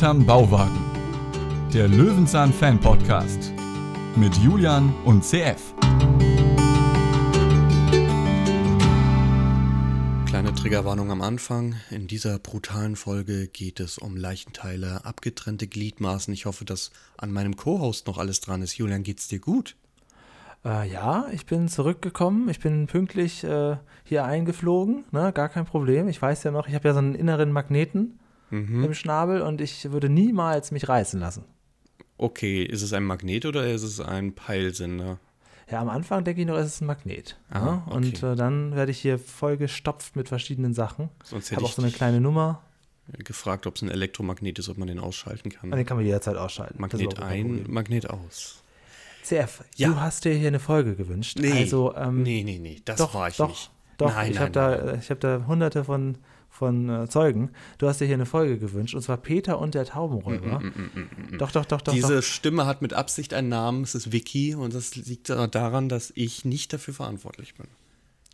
Hinterm Bauwagen. Der Löwenzahn Fan Podcast mit Julian und CF. Kleine Triggerwarnung am Anfang. In dieser brutalen Folge geht es um Leichenteile, abgetrennte Gliedmaßen. Ich hoffe, dass an meinem Co-Host noch alles dran ist. Julian, geht's dir gut? Äh, ja, ich bin zurückgekommen. Ich bin pünktlich äh, hier eingeflogen. Ne? Gar kein Problem. Ich weiß ja noch, ich habe ja so einen inneren Magneten mhm. im Schnabel und ich würde niemals mich reißen lassen. Okay, ist es ein Magnet oder ist es ein Peilsender? Ja, am Anfang denke ich noch, es ist ein Magnet. Ah, ne? okay. Und äh, dann werde ich hier vollgestopft mit verschiedenen Sachen. Ich habe auch so eine kleine Nummer. Gefragt, ob es ein Elektromagnet ist, ob man den ausschalten kann. Und den kann man jederzeit ausschalten. Magnet ein, Magnet aus. CF, ja. du hast dir hier eine Folge gewünscht. Nee, also, ähm, nee, nee, nee, das doch, war ich doch, nicht. Doch, nein, ich habe da, hab da hunderte von, von äh, Zeugen. Du hast dir hier eine Folge gewünscht, und zwar Peter und der Taubenräuber. Mm, mm, mm, doch, doch, doch, doch. Diese doch. Stimme hat mit Absicht einen Namen, es ist Vicky, und das liegt daran, dass ich nicht dafür verantwortlich bin.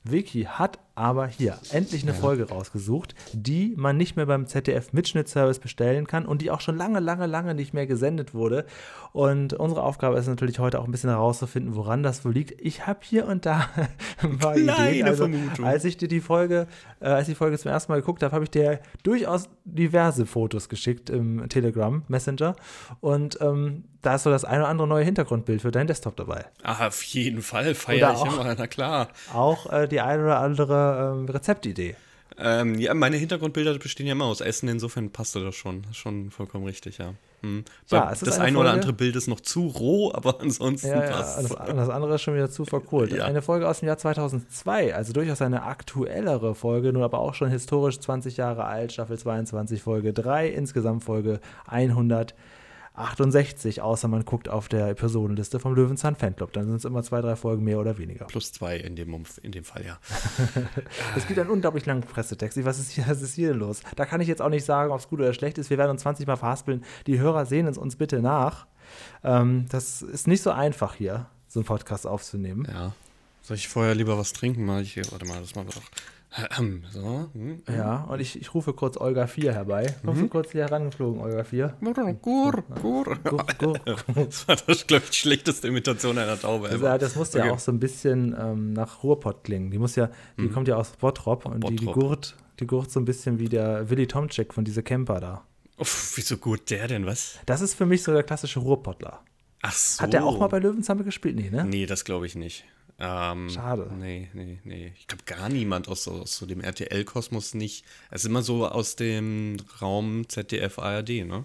Vicky hat aber hier endlich eine ja. Folge rausgesucht, die man nicht mehr beim ZDF Mitschnittservice bestellen kann und die auch schon lange, lange, lange nicht mehr gesendet wurde. Und unsere Aufgabe ist natürlich heute auch ein bisschen herauszufinden, woran das wohl liegt. Ich habe hier und da ein paar Kleine Ideen. Also, Vermutung. Als ich dir die Folge, äh, als ich die Folge zum ersten Mal geguckt habe, habe ich dir durchaus diverse Fotos geschickt im Telegram Messenger. Und ähm, da ist so das eine oder andere neue Hintergrundbild für deinen Desktop dabei. Ah, auf jeden Fall feiere ich immer, na klar. Auch äh, die eine oder andere ähm, Rezeptidee. Ähm, ja, meine Hintergrundbilder bestehen ja immer aus Essen, insofern passte das schon. Das ist schon vollkommen richtig, ja. Hm. Ja, das eine, eine oder andere Bild ist noch zu roh, aber ansonsten ja, passt. Ja, das, andere ist schon wieder zu verkohlt. Ja. Eine Folge aus dem Jahr 2002, also durchaus eine aktuellere Folge, nun aber auch schon historisch 20 Jahre alt, Staffel 22, Folge 3, insgesamt Folge 100. 68, außer man guckt auf der Episodenliste vom Löwenzahn Fanclub. Dann sind es immer zwei, drei Folgen mehr oder weniger. Plus zwei in dem, in dem Fall, ja. es gibt einen unglaublich langen Pressetext. Was ist, hier, was ist hier los? Da kann ich jetzt auch nicht sagen, ob es gut oder schlecht ist. Wir werden uns 20 Mal verhaspeln. Die Hörer sehen es uns bitte nach. Ähm, das ist nicht so einfach hier, so einen Podcast aufzunehmen. Ja. Soll ich vorher lieber was trinken? Mal ich hier, warte mal, das machen wir doch. So. Hm, hm. Ja, und ich, ich rufe kurz Olga 4 herbei. Kommst mhm. du kurz hier herangeflogen, Olga 4? Gur, gur. Das war das, glaube ich, die schlechteste Imitation einer Taube. Also, das musste okay. ja auch so ein bisschen ähm, nach Ruhrpott klingen. Die muss ja, die mhm. kommt ja aus Bottrop und Bottrop. Die, die gurt, die gurt so ein bisschen wie der Willy Tomczyk von dieser Camper da. Uff, wieso gut der denn, was? Das ist für mich so der klassische Ruhrpottler. Ach so. Hat der auch mal bei Löwenzahn gespielt? Nee, ne? Nee, das glaube ich nicht. Ähm, Schade. Nee, nee, nee. Ich glaube gar niemand aus, aus so dem RTL-Kosmos nicht. Es ist immer so aus dem Raum ZDF, ARD, ne?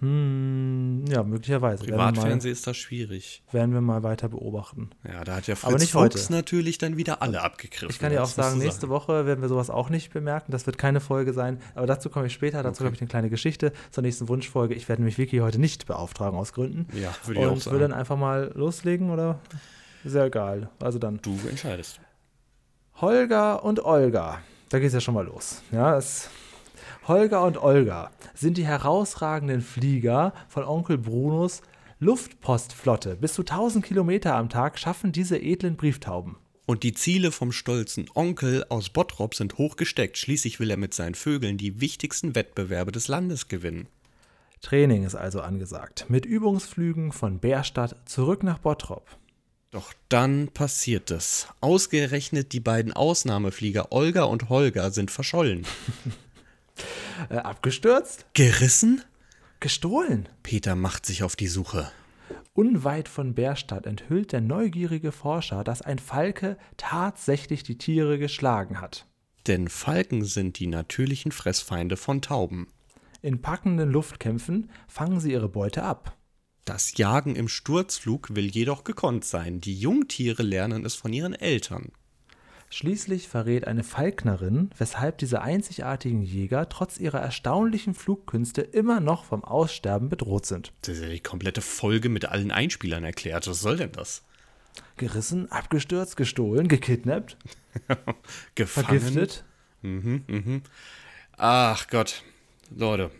Hm, ja, möglicherweise. Privatfernsehen ist da schwierig. Werden wir mal weiter beobachten. Ja, da hat ja Fritz Aber nicht Fuchs heute. natürlich dann wieder alle abgegriffen. Ich kann dir auch sagen, nächste sagen. Woche werden wir sowas auch nicht bemerken. Das wird keine Folge sein. Aber dazu komme ich später. Dazu okay. habe ich eine kleine Geschichte zur nächsten Wunschfolge. Ich werde nämlich Vicky heute nicht beauftragen aus Gründen. Ja, würde ich auch sagen. Und würde dann einfach mal loslegen, oder? Sehr geil. Also dann. Du entscheidest. Holger und Olga. Da geht es ja schon mal los. Ja, es, Holger und Olga sind die herausragenden Flieger von Onkel Brunos Luftpostflotte. Bis zu 1000 Kilometer am Tag schaffen diese edlen Brieftauben. Und die Ziele vom stolzen Onkel aus Bottrop sind hochgesteckt. Schließlich will er mit seinen Vögeln die wichtigsten Wettbewerbe des Landes gewinnen. Training ist also angesagt. Mit Übungsflügen von Bärstadt zurück nach Bottrop. Doch dann passiert es. Ausgerechnet die beiden Ausnahmeflieger Olga und Holger sind verschollen. äh, abgestürzt? Gerissen? Gestohlen? Peter macht sich auf die Suche. Unweit von Bärstadt enthüllt der neugierige Forscher, dass ein Falke tatsächlich die Tiere geschlagen hat. Denn Falken sind die natürlichen Fressfeinde von Tauben. In packenden Luftkämpfen fangen sie ihre Beute ab. Das Jagen im Sturzflug will jedoch gekonnt sein. Die Jungtiere lernen es von ihren Eltern. Schließlich verrät eine Falknerin, weshalb diese einzigartigen Jäger trotz ihrer erstaunlichen Flugkünste immer noch vom Aussterben bedroht sind. Das ist ja die komplette Folge mit allen Einspielern erklärt. Was soll denn das? Gerissen, abgestürzt, gestohlen, gekidnappt, Gefangen. vergiftet. Mhm, mhm. Ach Gott, Leute,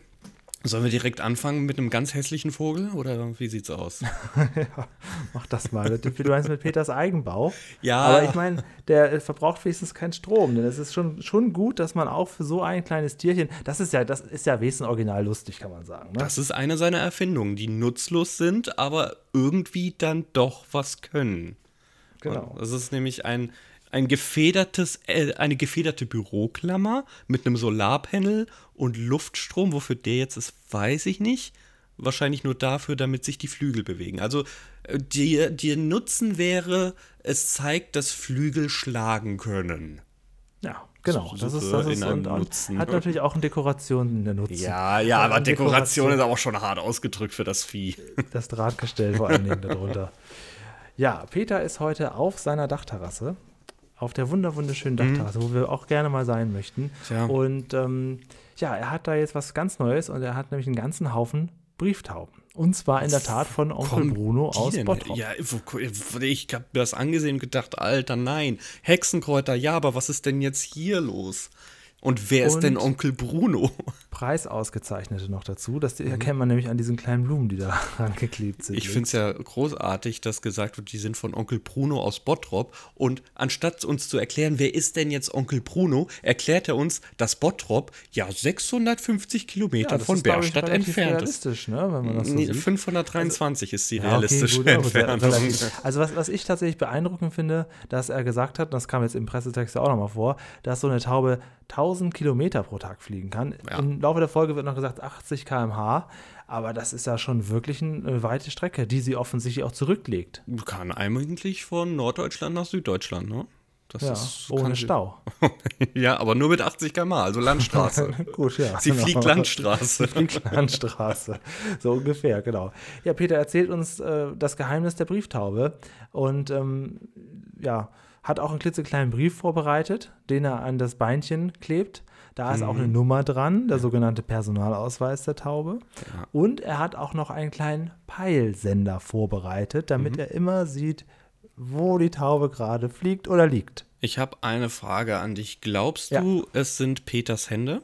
Sollen wir direkt anfangen mit einem ganz hässlichen Vogel oder wie sieht's aus? ja, mach das mal. Du meinst mit Peters Eigenbau. Ja. Aber ich meine, der verbraucht wenigstens keinen Strom. Denn es ist schon, schon gut, dass man auch für so ein kleines Tierchen, das ist ja, das ist ja wesen original lustig, kann man sagen. Ne? Das ist eine seiner Erfindungen, die nutzlos sind, aber irgendwie dann doch was können. Genau. Und das ist nämlich ein ein gefedertes, äh, eine gefederte Büroklammer mit einem Solarpanel und Luftstrom. Wofür der jetzt ist, weiß ich nicht. Wahrscheinlich nur dafür, damit sich die Flügel bewegen. Also äh, der Nutzen wäre, es zeigt, dass Flügel schlagen können. Ja, genau. das ist, das ist und, Nutzen. hat natürlich auch eine Dekoration in der Nutzen. Ja, ja, aber Dekoration, Dekoration ist auch schon hart ausgedrückt für das Vieh. Das Drahtgestell vor allen Dingen darunter. Ja, Peter ist heute auf seiner Dachterrasse auf der wunderschönen mhm. Dachterrasse, mhm. wo wir auch gerne mal sein möchten. Ja. Und ähm, ja, er hat da jetzt was ganz Neues und er hat nämlich einen ganzen Haufen Brieftauben. Und zwar in der Tat von Onkel Bruno aus? Bottrop. Ja, ich habe mir das angesehen und gedacht, Alter, nein, Hexenkräuter, ja, aber was ist denn jetzt hier los? Und wer ist denn Onkel Bruno? Preisausgezeichnete noch dazu. Das mhm. erkennt man nämlich an diesen kleinen Blumen, die da angeklebt sind. Ich finde es ja großartig, dass gesagt wird, die sind von Onkel Bruno aus Bottrop. Und anstatt uns zu erklären, wer ist denn jetzt Onkel Bruno, erklärt er uns, dass Bottrop ja 650 Kilometer ja, von Bergstadt entfernt ist. ne, wenn man das so nee, 523 also, ist die realistische ja, okay, gut, Entfernung. Also was, was ich tatsächlich beeindruckend finde, dass er gesagt hat, das kam jetzt im Pressetext ja auch nochmal vor, dass so eine Taube 1000 Kilometer pro Tag fliegen kann. Ja. Im Laufe der Folge wird noch gesagt 80 km/h, aber das ist ja schon wirklich eine weite Strecke, die sie offensichtlich auch zurücklegt. Kann eigentlich von Norddeutschland nach Süddeutschland, ne? Das ja, ist, ohne Stau. ja, aber nur mit 80 km also Landstraße. Gut, ja. Sie genau. fliegt Landstraße. Sie fliegt Landstraße. So ungefähr, genau. Ja, Peter erzählt uns äh, das Geheimnis der Brieftaube und ähm, ja, hat auch einen klitzekleinen Brief vorbereitet, den er an das Beinchen klebt. Da ist mhm. auch eine Nummer dran, der sogenannte Personalausweis der Taube. Ja. Und er hat auch noch einen kleinen Peilsender vorbereitet, damit mhm. er immer sieht, wo die Taube gerade fliegt oder liegt. Ich habe eine Frage an dich. Glaubst ja. du, es sind Peters Hände?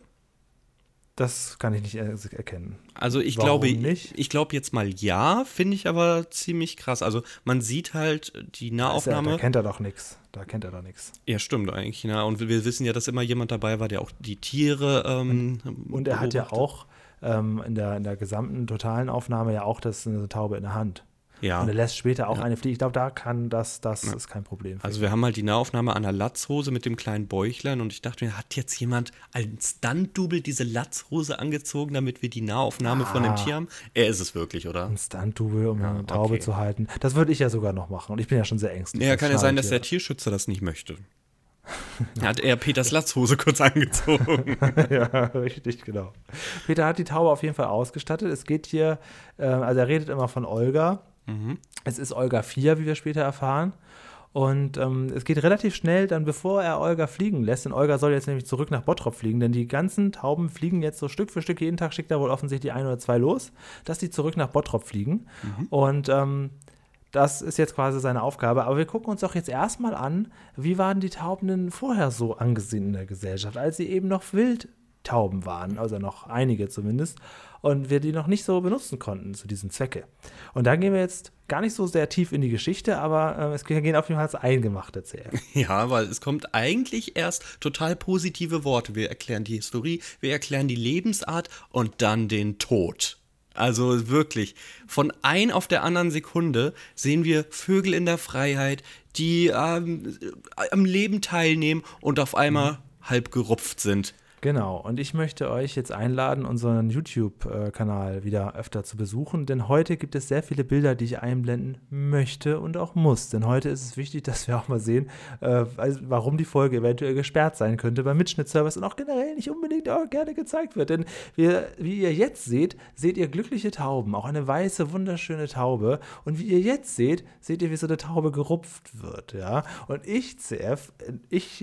Das kann ich nicht erkennen. Also ich Warum glaube, nicht? ich glaube jetzt mal ja, finde ich aber ziemlich krass. Also man sieht halt die Nahaufnahme. Ja, da kennt er doch nichts. Da kennt er doch nichts. Ja, stimmt eigentlich. Ja. Und wir wissen ja, dass immer jemand dabei war, der auch die Tiere. Ähm, und, und er hat ja auch ähm, in, der, in der gesamten totalen Aufnahme ja auch das eine Taube in der Hand. Ja. Und er lässt später auch ja. eine fliegen. Ich glaube, da kann das, das ja. ist kein Problem. Also wir haben halt die Nahaufnahme an der Latzhose mit dem kleinen Bäuchlein und ich dachte mir, hat jetzt jemand als Stunt-Double diese Latzhose angezogen, damit wir die Nahaufnahme ah. von dem ah. Tier haben? Er ist es wirklich, oder? Ein Stunt-Double, um eine Taube okay. zu halten. Das würde ich ja sogar noch machen und ich bin ja schon sehr ängstlich. Ja, kann ja sein, dass der Tierschützer das nicht möchte. hat er Peters Latzhose kurz angezogen. ja, richtig, genau. Peter hat die Taube auf jeden Fall ausgestattet. Es geht hier, äh, also er redet immer von Olga. Mhm. Es ist Olga 4, wie wir später erfahren. Und ähm, es geht relativ schnell, dann bevor er Olga fliegen lässt, denn Olga soll jetzt nämlich zurück nach Bottrop fliegen, denn die ganzen Tauben fliegen jetzt so Stück für Stück, jeden Tag schickt er wohl offensichtlich ein oder zwei los, dass die zurück nach Bottrop fliegen. Mhm. Und ähm, das ist jetzt quasi seine Aufgabe. Aber wir gucken uns doch jetzt erstmal an, wie waren die Tauben denn vorher so angesehen in der Gesellschaft, als sie eben noch Wildtauben waren, also noch einige zumindest und wir die noch nicht so benutzen konnten zu diesen Zwecke. Und da gehen wir jetzt gar nicht so sehr tief in die Geschichte, aber äh, es gehen auf jeden Fall als eingemachte CF. Ja, weil es kommt eigentlich erst total positive Worte. Wir erklären die Historie, wir erklären die Lebensart und dann den Tod. Also wirklich, von ein auf der anderen Sekunde sehen wir Vögel in der Freiheit, die ähm, am Leben teilnehmen und auf einmal mhm. halb gerupft sind. Genau, und ich möchte euch jetzt einladen, unseren YouTube-Kanal wieder öfter zu besuchen, denn heute gibt es sehr viele Bilder, die ich einblenden möchte und auch muss. Denn heute ist es wichtig, dass wir auch mal sehen, äh, warum die Folge eventuell gesperrt sein könnte beim Mitschnittservice und auch generell nicht unbedingt auch gerne gezeigt wird. Denn wir, wie ihr jetzt seht, seht ihr glückliche Tauben, auch eine weiße, wunderschöne Taube. Und wie ihr jetzt seht, seht ihr, wie so eine Taube gerupft wird. Ja? Und ich, CF, ich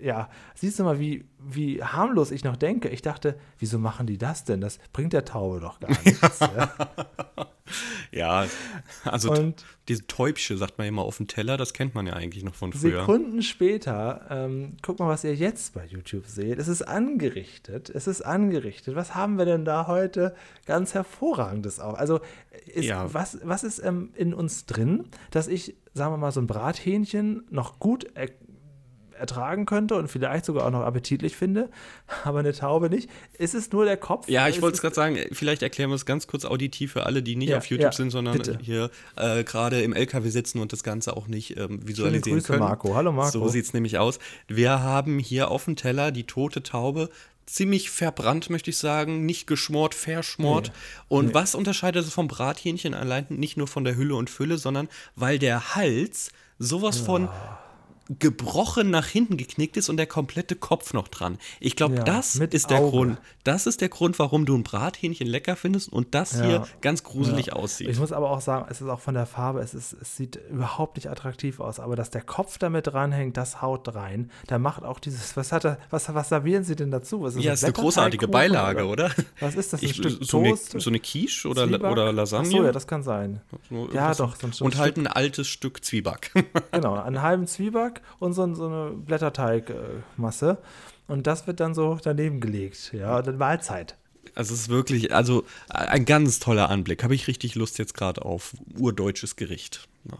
ja, siehst du mal, wie, wie harmlos ich noch denke. Ich dachte, wieso machen die das denn? Das bringt der Taube doch gar nichts. ja. ja, also und diese Täubchen, sagt man immer auf dem Teller, das kennt man ja eigentlich noch von früher. Sekunden später, ähm, guck mal, was ihr jetzt bei YouTube seht. Es ist angerichtet. Es ist angerichtet. Was haben wir denn da heute ganz hervorragendes auch? Also, ist, ja. was, was ist ähm, in uns drin, dass ich, sagen wir mal, so ein Brathähnchen noch gut ertragen könnte und vielleicht sogar auch noch appetitlich finde, aber eine Taube nicht. Ist es nur der Kopf? Ja, ich wollte es gerade sagen, vielleicht erklären wir es ganz kurz auditiv für alle, die nicht ja, auf YouTube ja, sind, sondern bitte. hier äh, gerade im LKW sitzen und das Ganze auch nicht ähm, visualisieren Grüße, können. Marco. Hallo Marco. So sieht es nämlich aus. Wir haben hier auf dem Teller die tote Taube ziemlich verbrannt, möchte ich sagen, nicht geschmort, verschmort. Nee. Und nee. was unterscheidet es vom Brathähnchen allein nicht nur von der Hülle und Fülle, sondern weil der Hals sowas ja. von gebrochen nach hinten geknickt ist und der komplette Kopf noch dran. Ich glaube, ja, das ist der Grund. Das ist der Grund, warum du ein Brathähnchen lecker findest und das ja, hier ganz gruselig ja. aussieht. Ich muss aber auch sagen, es ist auch von der Farbe, es, ist, es sieht überhaupt nicht attraktiv aus, aber dass der Kopf damit dranhängt, das haut rein. Da macht auch dieses, was hat er, was, was servieren sie denn dazu? Was ist ja, ist eine großartige Beilage, oder? Was ist das? Ein ich, Stück so Toast? Eine, so eine Quiche oder, oder Lasagne? Ach so, ja, das kann sein. So, ja, doch. So und halt ein altes Stück Zwieback. genau, einen halben Zwieback und so, so eine Blätterteigmasse. Und das wird dann so daneben gelegt. Ja, dann Mahlzeit. Also es ist wirklich, also ein ganz toller Anblick. Habe ich richtig Lust jetzt gerade auf urdeutsches Gericht. Ja.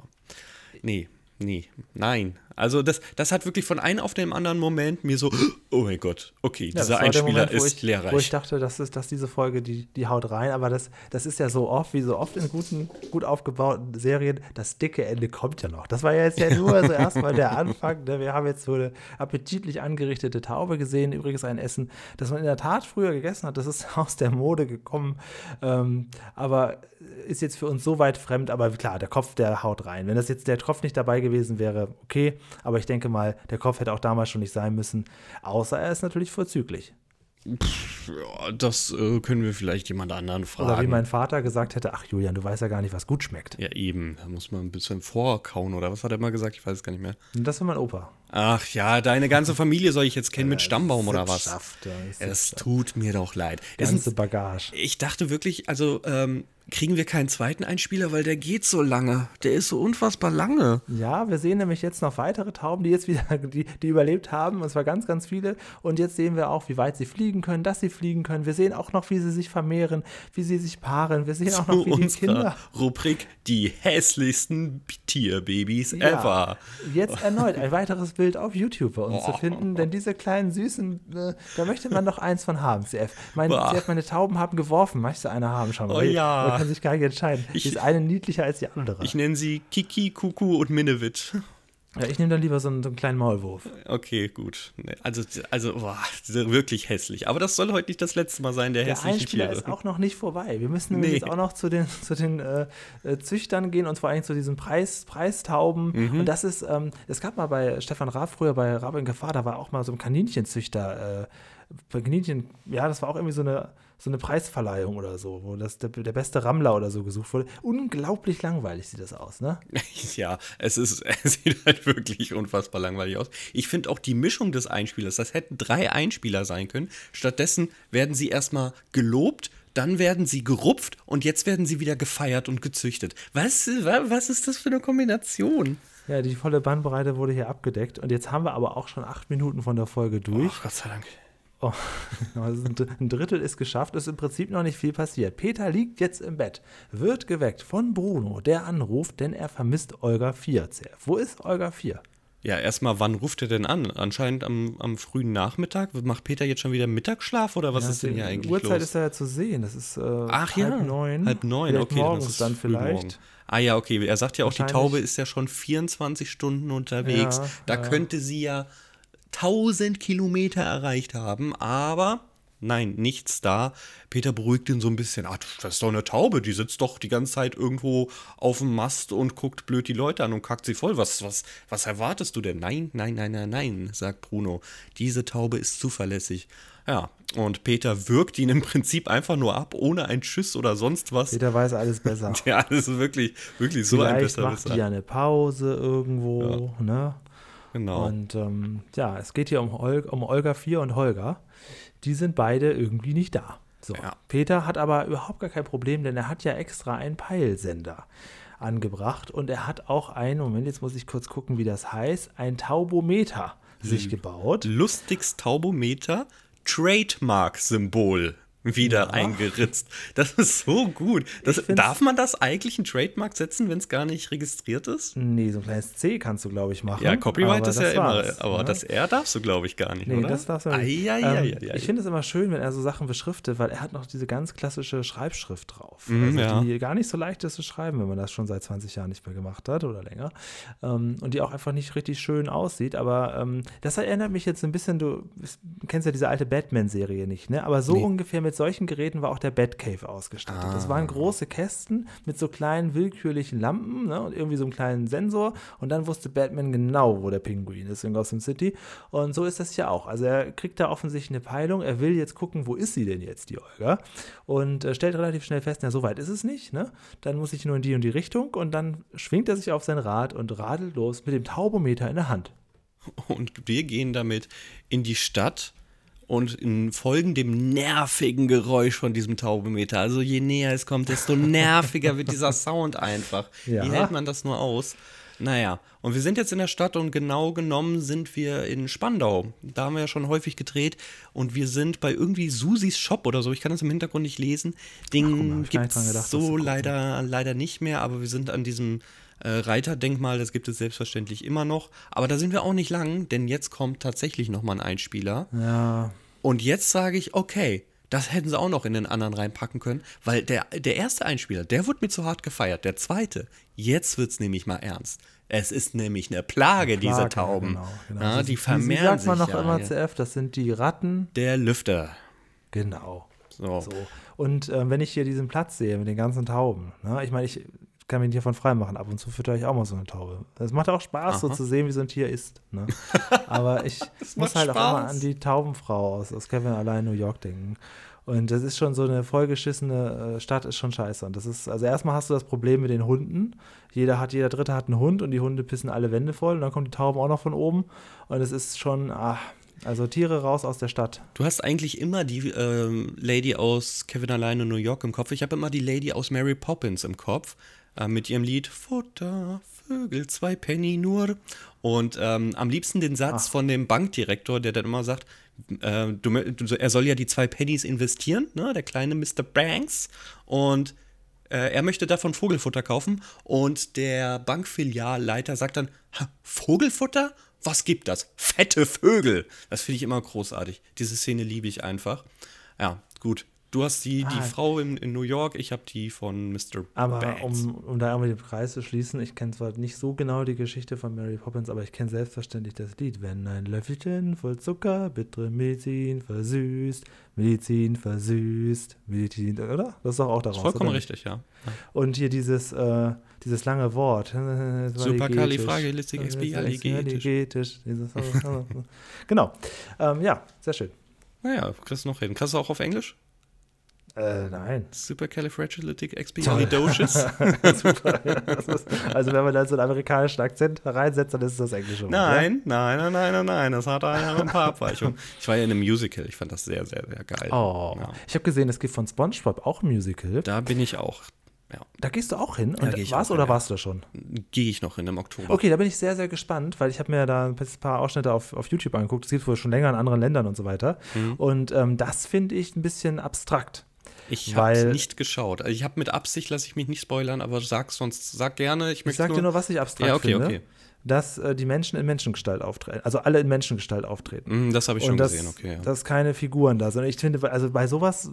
Nee, nee, nein. Also das, das hat wirklich von einem auf den anderen Moment mir so, oh mein Gott, okay, ja, dieser Einspieler Moment, ist ich, lehrreich. Wo ich dachte, das ist, dass diese Folge, die, die haut rein, aber das, das ist ja so oft, wie so oft in guten, gut aufgebauten Serien, das dicke Ende kommt ja noch. Das war ja jetzt ja nur so erstmal der Anfang. Ne? Wir haben jetzt so eine appetitlich angerichtete Taube gesehen, übrigens ein Essen, das man in der Tat früher gegessen hat, das ist aus der Mode gekommen, ähm, aber ist jetzt für uns so weit fremd, aber klar, der Kopf, der haut rein. Wenn das jetzt der Kopf nicht dabei gewesen wäre, okay, aber ich denke mal, der Kopf hätte auch damals schon nicht sein müssen, außer er ist natürlich vorzüglich. Pff, ja, das äh, können wir vielleicht jemand anderen fragen. Oder wie mein Vater gesagt hätte, ach Julian, du weißt ja gar nicht, was gut schmeckt. Ja, eben. Da muss man ein bisschen vorkauen oder was hat er mal gesagt? Ich weiß es gar nicht mehr. Das war mein Opa. Ach ja, deine ganze Familie soll ich jetzt kennen mit Stammbaum oder was? Es tut mir doch leid. Ganze Bagage. Ich dachte wirklich, also ähm, kriegen wir keinen zweiten Einspieler, weil der geht so lange. Der ist so unfassbar lange. Ja, wir sehen nämlich jetzt noch weitere Tauben, die jetzt wieder, die, die überlebt haben. Und zwar ganz, ganz viele. Und jetzt sehen wir auch, wie weit sie fliegen können, dass sie fliegen können. Wir sehen auch noch, wie sie sich vermehren, wie sie sich paaren. Wir sehen auch noch, wie die Kinder. Rubrik die hässlichsten Tierbabys ja, ever. Jetzt erneut ein weiteres Bild auf YouTube bei uns oh. zu finden, denn diese kleinen süßen, äh, da möchte man noch eins von haben, CF. Mein, CF, meine Tauben haben geworfen. Möchtest du eine haben? Schau mal. Oh ja kann sich gar nicht entscheiden. Ich, die ist eine niedlicher als die andere. Ich nenne sie Kiki, Kuku und Minnewit. Ja, ich nehme dann lieber so einen, so einen, kleinen Maulwurf. Okay, gut. Also, also boah, wirklich hässlich. Aber das soll heute nicht das letzte Mal sein, der, der hässliche Einspieler Tiere. ist auch noch nicht vorbei. Wir müssen nee. jetzt auch noch zu den, zu den äh, äh, Züchtern gehen und vor allem zu diesen Preis, Preistauben. Mhm. Und das ist, ähm, es gab mal bei Stefan Raab früher bei Raab in Gefahr, da war auch mal so ein Kaninchenzüchter. Äh, bei Kaninchen, ja, das war auch irgendwie so eine so eine Preisverleihung oder so, wo das der, der, beste Rammler oder so gesucht wurde. Unglaublich langweilig sieht das aus, ne? Ja, es ist, es sieht halt wirklich unfassbar langweilig aus. Ich finde auch die Mischung des Einspielers, das hätten drei Einspieler sein können. Stattdessen werden sie erstmal gelobt, dann werden sie gerupft und jetzt werden sie wieder gefeiert und gezüchtet. Was, was ist das für eine Kombination? Ja, die volle Bandbreite wurde hier abgedeckt und jetzt haben wir aber auch schon acht Minuten von der Folge durch. Oh, Gott sei Dank. Oh, also ein Drittel ist geschafft, ist im Prinzip noch nicht viel passiert. Peter liegt jetzt im Bett, wird geweckt von Bruno, der anruft, denn er vermisst Olga 4. Wo ist Olga 4? Ja, erstmal, wann ruft er denn an? Anscheinend am, am frühen Nachmittag. Macht Peter jetzt schon wieder Mittagsschlaf oder was ja, ist denn hier eigentlich Uhrzeit los? ist ja zu sehen. Das ist äh, Ach, halb ja. neun. Halb neun, okay. Morgens das ist dann vielleicht. Ah ja, okay. Er sagt ja auch, die Taube ist ja schon 24 Stunden unterwegs. Ja, da könnte sie ja 1000 Kilometer erreicht haben, aber nein, nichts da. Peter beruhigt ihn so ein bisschen. Ah, das ist doch eine Taube, die sitzt doch die ganze Zeit irgendwo auf dem Mast und guckt blöd die Leute an und kackt sie voll. Was, was, was erwartest du denn? Nein, nein, nein, nein, nein, sagt Bruno. Diese Taube ist zuverlässig. Ja, und Peter wirkt ihn im Prinzip einfach nur ab, ohne ein Schiss oder sonst was. Peter weiß alles besser. Ja, das ist wirklich, wirklich so Vielleicht ein besser macht die ja eine Pause irgendwo, ja. ne? Genau. Und ähm, ja, es geht hier um, Ol um Olga 4 und Holger. Die sind beide irgendwie nicht da. So. Ja. Peter hat aber überhaupt gar kein Problem, denn er hat ja extra einen Peilsender angebracht und er hat auch einen, Moment, jetzt muss ich kurz gucken, wie das heißt, ein Taubometer sich gebaut. Lustigs Taubometer, Trademark-Symbol wieder Ja. eingeritzt. Das ist so gut. Das, darf man das eigentlich ein Trademark setzen, wenn es gar nicht registriert ist? Nee, so ein kleines C kannst du, glaube ich, machen. Ja, Copyright aber ist ja immer, aber ne? das R darfst du, glaube ich, gar nicht, Nee, oder? das darfst du nicht. Eieieiei. Ähm, ich finde es immer schön, wenn er so Sachen beschriftet, weil er hat noch diese ganz klassische Schreibschrift drauf. Mhm, also ja. Die gar nicht so leicht ist zu schreiben, wenn man das schon seit 20 Jahren nicht mehr gemacht hat oder länger. Ähm, und die auch einfach nicht richtig schön aussieht. Aber ähm, das erinnert mich jetzt ein bisschen, du kennst ja diese alte Batman-Serie nicht, ne? Aber so Nee. ungefähr mit solchen Geräten war auch der Batcave ausgestattet. Das waren große Kästen mit so kleinen willkürlichen Lampen ne? und irgendwie so einem kleinen Sensor. Und dann wusste Batman genau, wo der Pinguin ist in Gotham City. Und so ist das hier auch. Also er kriegt da offensichtlich eine Peilung. Er will jetzt gucken, wo ist sie denn jetzt, die Olga? Und äh, stellt relativ schnell fest, na, so weit ist es nicht. Ne? Dann muss ich nur in die und die Richtung. Und dann schwingt er sich auf sein Rad und radelt los mit dem Taubometer in der Hand. Und wir gehen damit in die Stadt und in folgen dem nervigen Geräusch von diesem Taubenmeter. Also je näher es kommt, desto nerviger wird dieser Sound einfach. Ja. Wie hält man das nur aus? Naja, und wir sind jetzt in der Stadt und genau genommen sind wir in Spandau. Da haben wir ja schon häufig gedreht und wir sind bei irgendwie Susis Shop oder so. Ich kann das im Hintergrund nicht lesen. Den gibt zu so leider, leider nicht mehr, aber wir sind an diesem äh, Reiterdenkmal, das gibt es selbstverständlich immer noch. Aber da sind wir auch nicht lang, denn jetzt kommt tatsächlich nochmal ein Einspieler. Ja, Und jetzt sage ich, okay, das hätten sie auch noch in den anderen reinpacken können, weil der, der erste Einspieler, der wurde mir zu hart gefeiert. Der zweite, jetzt wird es nämlich mal ernst. Es ist nämlich eine Plage, diese Plage, Tauben. Genau, genau. Ja, So- die vermehren Wie sagt man sich noch ja, immer. CF? Das sind die Ratten. Der Lüfter. Genau. So. So. Und ähm, wenn ich hier diesen Platz sehe mit den ganzen Tauben, ne, ich meine, ich kann mich hiervon frei machen. Ab und zu fütter ich auch mal so eine Taube. Es macht auch Spaß, so Aha. zu sehen, wie so ein Tier ist. Ne? Aber ich muss halt auch immer Spaß. an die Taubenfrau aus, aus Kevin allein New York denken. Und das ist schon so eine vollgeschissene äh, Stadt, ist schon scheiße. Und das ist, also erstmal hast du das Problem mit den Hunden. Jeder hat, jeder Dritte hat einen Hund und die Hunde pissen alle Wände voll und dann kommen die Tauben auch noch von oben. Und es ist schon, ah, also Tiere raus aus der Stadt. Du hast eigentlich immer die ähm, Lady aus Kevin alleine in New York im Kopf. Ich habe immer die Lady aus Mary Poppins im Kopf. Äh, mit ihrem Lied Futter, Vögel, zwei Penny nur. Und ähm, am liebsten den Satz von dem Bankdirektor, der dann immer sagt, äh, du, du, er soll ja die zwei Pennies investieren, ne? der kleine Mr. Banks. Und äh, er möchte davon Vogelfutter kaufen. Und der Bankfilialleiter sagt dann, Vogelfutter? Was gibt das? Fette Vögel. Das finde ich immer großartig. Diese Szene liebe ich einfach. Ja, gut. Du hast die, die Ah. Frau in, in New York, ich habe die von Mr. Aber Banks. um, um da irgendwie den Kreis zu schließen, ich kenne zwar nicht so genau die Geschichte von Mary Poppins, aber ich kenne selbstverständlich das Lied. Wenn ein Löffelchen voll Zucker bittere Medizin versüßt, Medizin versüßt, Medizin, oder? Das ist doch auch daraus. vollkommen richtig, ja. Und hier dieses, äh, dieses lange Wort. Supercalifragilisticexpialigetisch. Dieses- Genau. Ähm, ja, sehr schön. Naja, kriegst du noch hin. Kannst du auch auf Englisch? Äh, nein. Supercalifragilisticexpialidocious? Super. Also wenn man da so einen amerikanischen Akzent reinsetzt, dann ist es das englische Wort. nein, nein, nein, nein, nein, nein. Das hat ein paar Abweichungen. Ich war ja in einem Musical. Ich fand das sehr, sehr, sehr geil. Oh, Ja. ich habe gesehen, es gibt von SpongeBob auch ein Musical. Da, Da bin ich auch. Ja, gehst du auch hin. Da Und warst oder hin, warst du schon? gehe ich noch in im Oktober. Okay, da bin ich sehr, sehr gespannt, weil ich habe mir da ein paar Ausschnitte auf, auf YouTube angeguckt. Das gibt es wohl schon länger in anderen Ländern und so weiter. Mhm. Und ähm, das finde ich ein bisschen abstrakt. Ich habe nicht geschaut. Also ich habe mit Absicht, lasse ich mich nicht spoilern, aber sag sonst, sag gerne. Ich, Ich sag dir nur, was ich abstrakt Ja, okay, finde. okay. Dass äh, die Menschen in Menschengestalt auftreten. Also alle in Menschengestalt auftreten. Mm, Das habe ich schon und das, gesehen, okay. Ja. dass keine Figuren da sind. Ich finde, also bei sowas,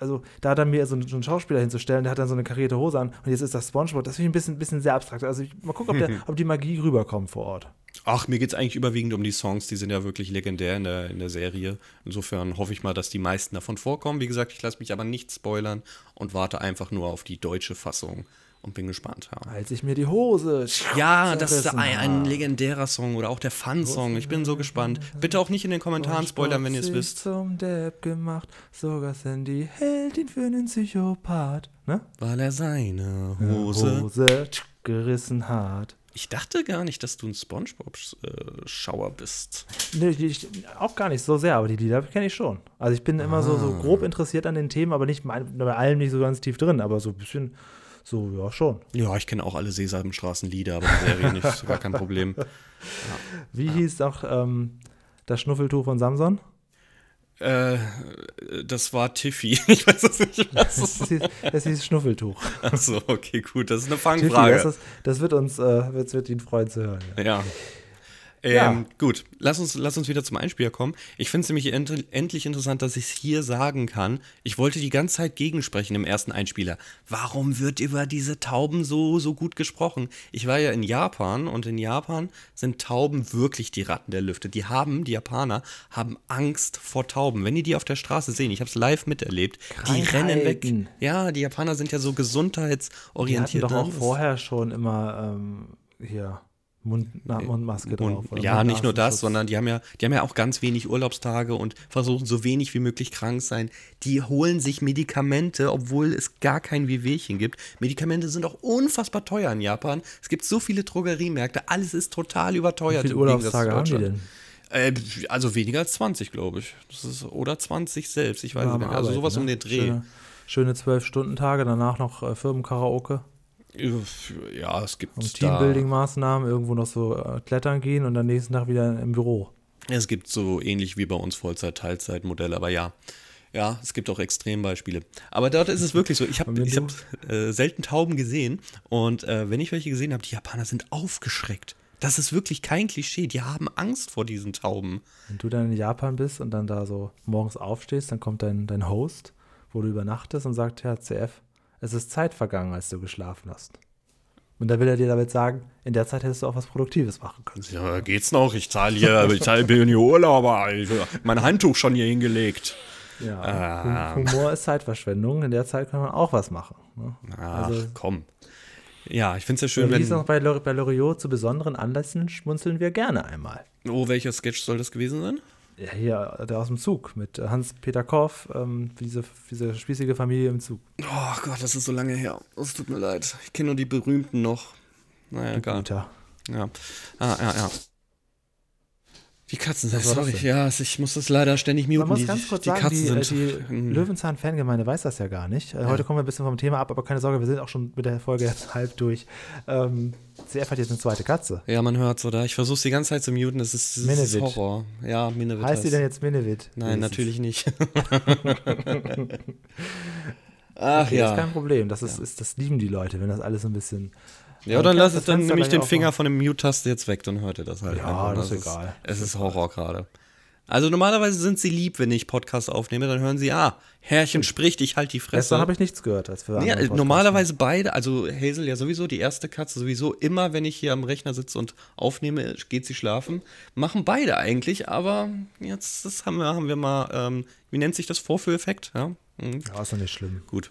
also da dann mir so einen, so einen Schauspieler hinzustellen, der hat dann so eine karierte Hose an und jetzt ist das Spongebob, das finde ich ein bisschen, bisschen sehr abstrakt. Also ich, mal gucken, ob, der, ob die Magie rüberkommt vor Ort. Ach, mir geht es eigentlich überwiegend um die Songs, die sind ja wirklich legendär in der, in der Serie. Insofern hoffe ich mal, dass die meisten davon vorkommen. Wie gesagt, ich lasse mich aber nicht spoilern und warte einfach nur auf die deutsche Fassung und bin gespannt. Ja, Als ich mir die Hose. ja das ist ein, ein legendärer Song oder auch der Fun-Song. Ich bin so gespannt. Bitte auch nicht in den Kommentaren spoilern, wenn ihr es wisst. zum Depp gemacht, sogar Sandy hält ihn für einen Psychopath. Ne? Weil er seine Hose. Hose gerissen hat. Ich dachte gar nicht, dass du ein Spongebob-Schauer bist. Nee, ich, auch gar nicht so sehr, aber die Lieder kenne ich schon. Also ich bin immer ah. so, so ah. grob interessiert an den Themen, aber nicht bei allem nicht so ganz tief drin, aber so ein bisschen, so, ja, schon. Ja, ich kenne auch alle Sesamstraßenlieder, aber die Serie nicht, gar kein Problem. Ja. Wie ja. hieß auch ähm, das Schnuffeltuch von Samson? Äh, das war Tiffy. Ich weiß es nicht. Was es, hieß, es hieß Schnuffeltuch. Achso, okay, gut. Das ist eine Fangfrage. Tiffy, das, ist, das, wird uns, äh, wird, wird Ihnen freuen zu hören. ja. ja. Ähm, ja. Gut, lass uns, lass uns wieder zum Einspieler kommen. Ich finde es nämlich ent endlich interessant, dass ich es hier sagen kann. Ich wollte die ganze Zeit gegensprechen im ersten Einspieler. Warum wird über diese Tauben so, so gut gesprochen? Ich war ja in Japan und in Japan sind Tauben wirklich die Ratten der Lüfte. Die haben, die Japaner, haben Angst vor Tauben. Wenn die die auf der Straße sehen, ich habe es live miterlebt, die rennen weg. Ja, die Japaner sind ja so gesundheitsorientiert. Die hatten doch auch vorher schon immer ähm, hier Mund, Mundmaske drauf. Und, ja, nicht nur das, sondern die haben ja, die haben ja auch ganz wenig Urlaubstage und versuchen so wenig wie möglich krank sein. Die holen sich Medikamente, obwohl es gar kein Wehwehchen gibt. Medikamente sind auch unfassbar teuer in Japan. Es gibt so viele Drogeriemärkte, alles ist total überteuert. Wie viele Urlaubstage haben die denn? Äh, also weniger als 20, glaube ich. Das ist, oder 20 selbst, ich weiß ja, nicht. Also sowas ne? um den Dreh. Schöne zwölf Stunden Tage, danach noch äh, Firmenkaraoke. Ja, es gibt. Und Teambuilding-Maßnahmen, irgendwo noch so äh, klettern gehen und am nächsten Tag wieder im Büro. Es gibt so ähnlich wie bei uns Vollzeit-Teilzeit-Modelle, aber ja. Ja, es gibt auch Extrembeispiele. Aber dort ist es wirklich so. Ich habe hab, äh, selten Tauben gesehen und äh, wenn ich welche gesehen habe, die Japaner sind aufgeschreckt. Das ist wirklich kein Klischee. Die haben Angst vor diesen Tauben. Wenn du dann in Japan bist und dann da so morgens aufstehst, dann kommt dein, dein Host, wo du übernachtest und sagt, ja, CF, es ist Zeit vergangen, als du geschlafen hast. Und da will er dir damit sagen, in der Zeit hättest du auch was Produktives machen können. Ja, geht's noch? Ich zahle hier, ich zahle bin hier Urlauber. Ich, mein Handtuch schon hier hingelegt. Ja, ähm. Humor ist Zeitverschwendung. In der Zeit kann man auch was machen. Ne? Ach, also, komm. Ja, ich finde es ja schön, wenn. Noch bei, bei Loriot zu besonderen Anlässen schmunzeln wir gerne einmal. Oh, welcher Sketch soll das gewesen sein? Ja, hier, der aus dem Zug mit Hans-Peter Korff, ähm, diese, diese spießige Familie im Zug. Oh Gott, das ist so lange her. Es tut mir leid. Ich kenne nur die berühmten noch. Naja, egal. Ja. Ah, ja, ja. Die Katzen, sorry, ja, ich muss das leider ständig muten. Man muss die, ganz kurz die sagen, Katzen die, sind, die Löwenzahn-Fangemeinde weiß das ja gar nicht. Ja. Heute kommen wir ein bisschen vom Thema ab, aber keine Sorge, wir sind auch schon mit der Folge halb durch. Ähm, CF hat jetzt eine zweite Katze. Ja, man hört's, oder? Ich versuche die ganze Zeit zu muten, das ist, das ist Horror. Ja, Minevit. Heißt die denn jetzt Minevit? Nein, natürlich nicht. Ach okay, ja. Das ist kein Problem, das, ist, ja. ist, das lieben die Leute, wenn das alles so ein bisschen ja, dann lass es dann nämlich den Finger von dem Mute-Taste jetzt weg, dann hört ihr das halt. Ja, das, ist egal. Es ist Horror gerade. Also normalerweise sind sie lieb, wenn ich Podcast aufnehme, dann hören sie, ah, Herrchen spricht, ich halte die Fresse. Gestern habe ich nichts gehört, als wir ja, Normalerweise beide, also Hazel ja sowieso, die erste Katze sowieso, immer wenn ich hier am Rechner sitze und aufnehme, geht sie schlafen. Machen beide eigentlich, aber jetzt das haben wir, haben wir mal, ähm, wie nennt sich das, Vorführeffekt? Ja, Mhm. Ja, ist doch nicht schlimm. Gut.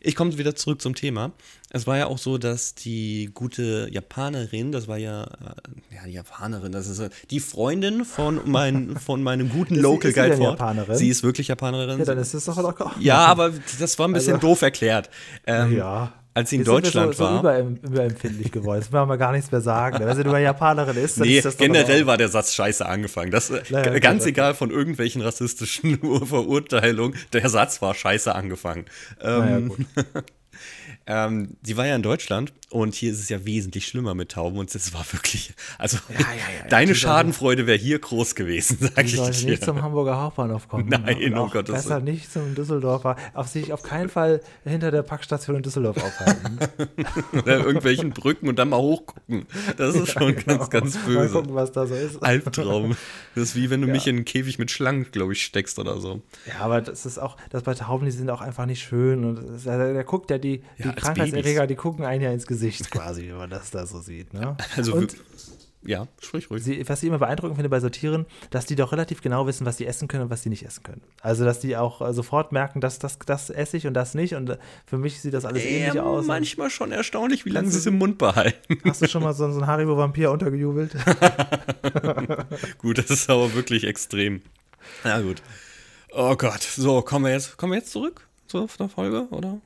Ich komme wieder zurück zum Thema. Es war ja auch so, dass die gute Japanerin, das war ja, äh, ja, die Japanerin, das ist die Freundin von, mein, von meinem guten Local Guide sie Japanerin? Sie ist wirklich Japanerin. Ja, dann ist es doch locker. Ja, aber das war ein bisschen also, doof erklärt. Ähm, ja als sie in Deutschland so, war. So überempfindlich geworden. Jetzt wollen wir gar nichts mehr sagen. Wenn sie nur Japanerin ist, dann nee, ist das generell war der Satz scheiße angefangen. Das, naja, ganz okay. egal von irgendwelchen rassistischen Verurteilungen, der Satz war scheiße angefangen. Naja, ähm, Ähm, die war ja in Deutschland und hier ist es ja wesentlich schlimmer mit Tauben und es war wirklich, also ja, ja, ja, deine Schadenfreude wäre hier groß gewesen, sag ich dir. nicht zum Hamburger Hauptbahnhof kommen. Nein, oh Gott. Besser Willen. nicht zum Düsseldorfer, auf sich auf keinen Fall hinter der Packstation in Düsseldorf aufhalten. Oder irgendwelchen Brücken und dann mal hochgucken. Das ist schon genau. ganz, ganz böse. Mal gucken, was da so ist. Albtraum. Das ist wie wenn du mich in einen Käfig mit Schlangen, glaube ich, steckst oder so. Ja, aber das ist auch, das bei Tauben, die sind auch einfach nicht schön und der guckt ja die, die Krankheitserreger, die gucken einen ja ins Gesicht quasi, wenn man das da so sieht. Ne? Also und ja, sprich ruhig. Sie, was ich immer beeindruckend finde bei Sortieren, dass die doch relativ genau wissen, was sie essen können und was sie nicht essen können. Also, dass die auch äh, sofort merken, dass das, das esse ich und das nicht. Und äh, für mich sieht das alles äh, ähnlich aus. Manchmal schon erstaunlich, wie lange sie es im Mund behalten. Hast du schon mal so, so einen Haribo-Vampir untergejubelt? gut, das ist aber wirklich extrem. Na gut. Oh Gott, so, kommen wir jetzt, kommen wir jetzt zurück? Zur Folge, oder?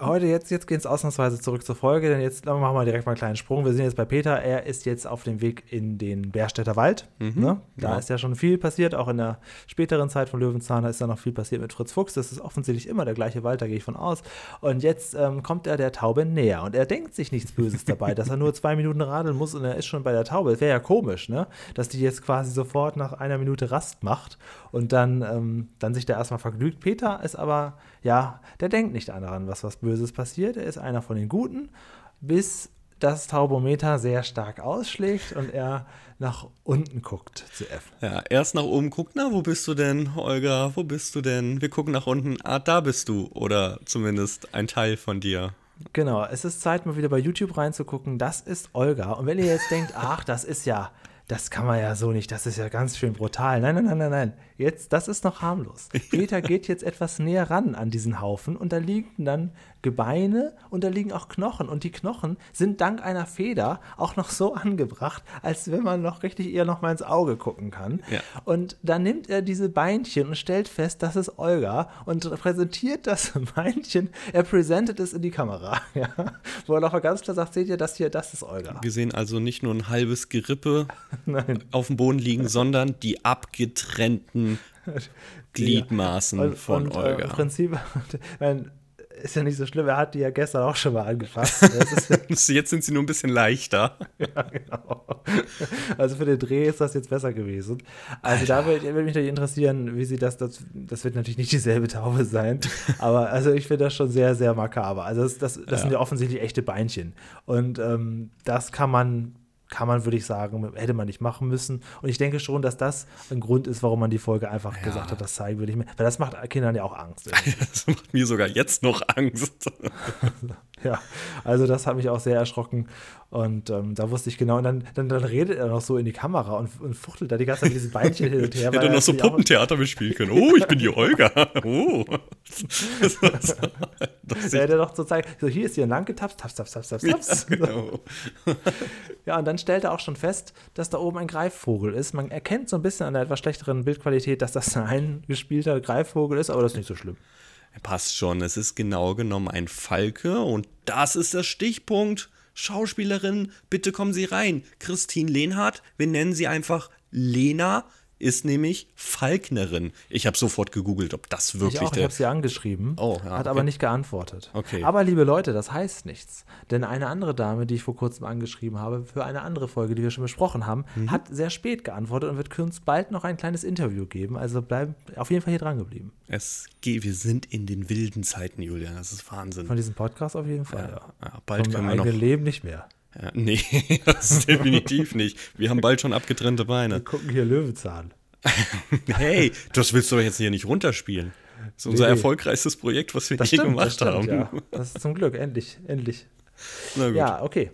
Heute, jetzt, jetzt geht es ausnahmsweise zurück zur Folge, denn jetzt machen wir direkt mal einen kleinen Sprung. Wir sind jetzt bei Peter. Er ist jetzt auf dem Weg in den Bärstädter Wald. Mhm. Ne? Da ja. ist ja schon viel passiert, auch in der späteren Zeit von Löwenzahn ist da noch viel passiert mit Fritz Fuchs. Das ist offensichtlich immer der gleiche Wald, da gehe ich von aus. Und jetzt ähm, kommt er der Taube näher und er denkt sich nichts Böses dabei, dass er nur zwei Minuten radeln muss und er ist schon bei der Taube. Das wäre ja komisch, ne? dass die jetzt quasi sofort nach einer Minute Rast macht und dann, ähm, dann sich da erstmal vergnügt. Peter ist aber ja, der denkt nicht daran, was was Böses passiert. Er ist einer von den Guten, bis das Taubometer sehr stark ausschlägt und er nach unten guckt zu F. Ja, erst nach oben guckt, na, wo bist du denn, Olga? Wo bist du denn? Wir gucken nach unten, ah, da bist du. Oder zumindest ein Teil von dir. Genau, es ist Zeit, mal wieder bei YouTube reinzugucken. Das ist Olga. Und wenn ihr jetzt denkt, ach, das ist ja, das kann man ja so nicht, das ist ja ganz schön brutal. Nein, nein, nein, nein, nein. Jetzt, das ist noch harmlos. Peter geht jetzt etwas näher ran an diesen Haufen und da liegen dann Gebeine und da liegen auch Knochen. Und die Knochen sind dank einer Feder auch noch so angebracht, als wenn man noch richtig eher noch mal ins Auge gucken kann. Ja. Und dann nimmt er diese Beinchen und stellt fest, das ist Olga und präsentiert das Beinchen, er präsentiert es in die Kamera. Ja? Wo er noch ganz klar sagt, seht ihr, das hier, das ist Olga. Wir sehen also nicht nur ein halbes Gerippe auf dem Boden liegen, sondern die abgetrennten Gliedmaßen und, von und, Olga. Äh, Im Prinzip, ist ja nicht so schlimm, er hat die ja gestern auch schon mal angefasst. jetzt sind sie nur ein bisschen leichter. ja, genau. Also für den Dreh ist das jetzt besser gewesen. Also Alter. da würde würd mich natürlich interessieren, wie sie das, das, das wird natürlich nicht dieselbe Taube sein, aber also ich finde das schon sehr, sehr makaber. Also das, das, das ja. sind ja offensichtlich echte Beinchen. Und ähm, das kann man kann man, würde ich sagen, hätte man nicht machen müssen. Und ich denke schon, dass das ein Grund ist, warum man die Folge einfach ja. gesagt hat, das zeigen würde ich mir. Weil das macht Kindern ja auch Angst. das macht mir sogar jetzt noch Angst. ja, also das hat mich auch sehr erschrocken. Und ähm, da wusste ich genau, und dann, dann, dann, redet er noch so in die Kamera und, und fuchtelt da die ganze Zeit mit diesen Beinchen hin und her. Hätte noch so Puppentheater mitspielen können. Oh, ich bin die Olga. Oh. das, das, das ja, hätte doch so zeigen, so hier ist hier lang getapst, taps, taps, taps, taps, taps. Ja, genau. ja, und dann stellt er auch schon fest, dass da oben ein Greifvogel ist. Man erkennt so ein bisschen an der etwas schlechteren Bildqualität, dass das ein gespielter Greifvogel ist, aber das ist nicht so schlimm. Passt schon, es ist genau genommen ein Falke und das ist der Stichpunkt. Schauspielerin, bitte kommen Sie rein. Christine Lehnhardt, wir nennen sie einfach Lena, ist nämlich Falknerin. Ich habe sofort gegoogelt, ob das wirklich ich auch, der. Ich habe sie angeschrieben, oh, ja, hat okay. aber nicht geantwortet. Okay. Aber liebe Leute, das heißt nichts, denn eine andere Dame, die ich vor kurzem angeschrieben habe für eine andere Folge, die wir schon besprochen haben, mhm. hat sehr spät geantwortet und wird uns bald noch ein kleines Interview geben. Also bleiben auf jeden Fall hier dran geblieben. Es geht, wir sind in den wilden Zeiten, Julian. Das ist Wahnsinn. Von diesem Podcast auf jeden Fall. Ja, ja. bald Vom können wir noch. Leben nicht mehr. Ja, nee, das ist definitiv nicht. Wir haben bald schon abgetrennte Beine. Wir gucken hier Löwenzahn. hey, das willst du doch jetzt hier nicht runterspielen. Das ist unser nee. erfolgreichstes Projekt, was wir das je stimmt, gemacht stimmt, haben. Ja. Das ist zum Glück, endlich, endlich. Ja, okay.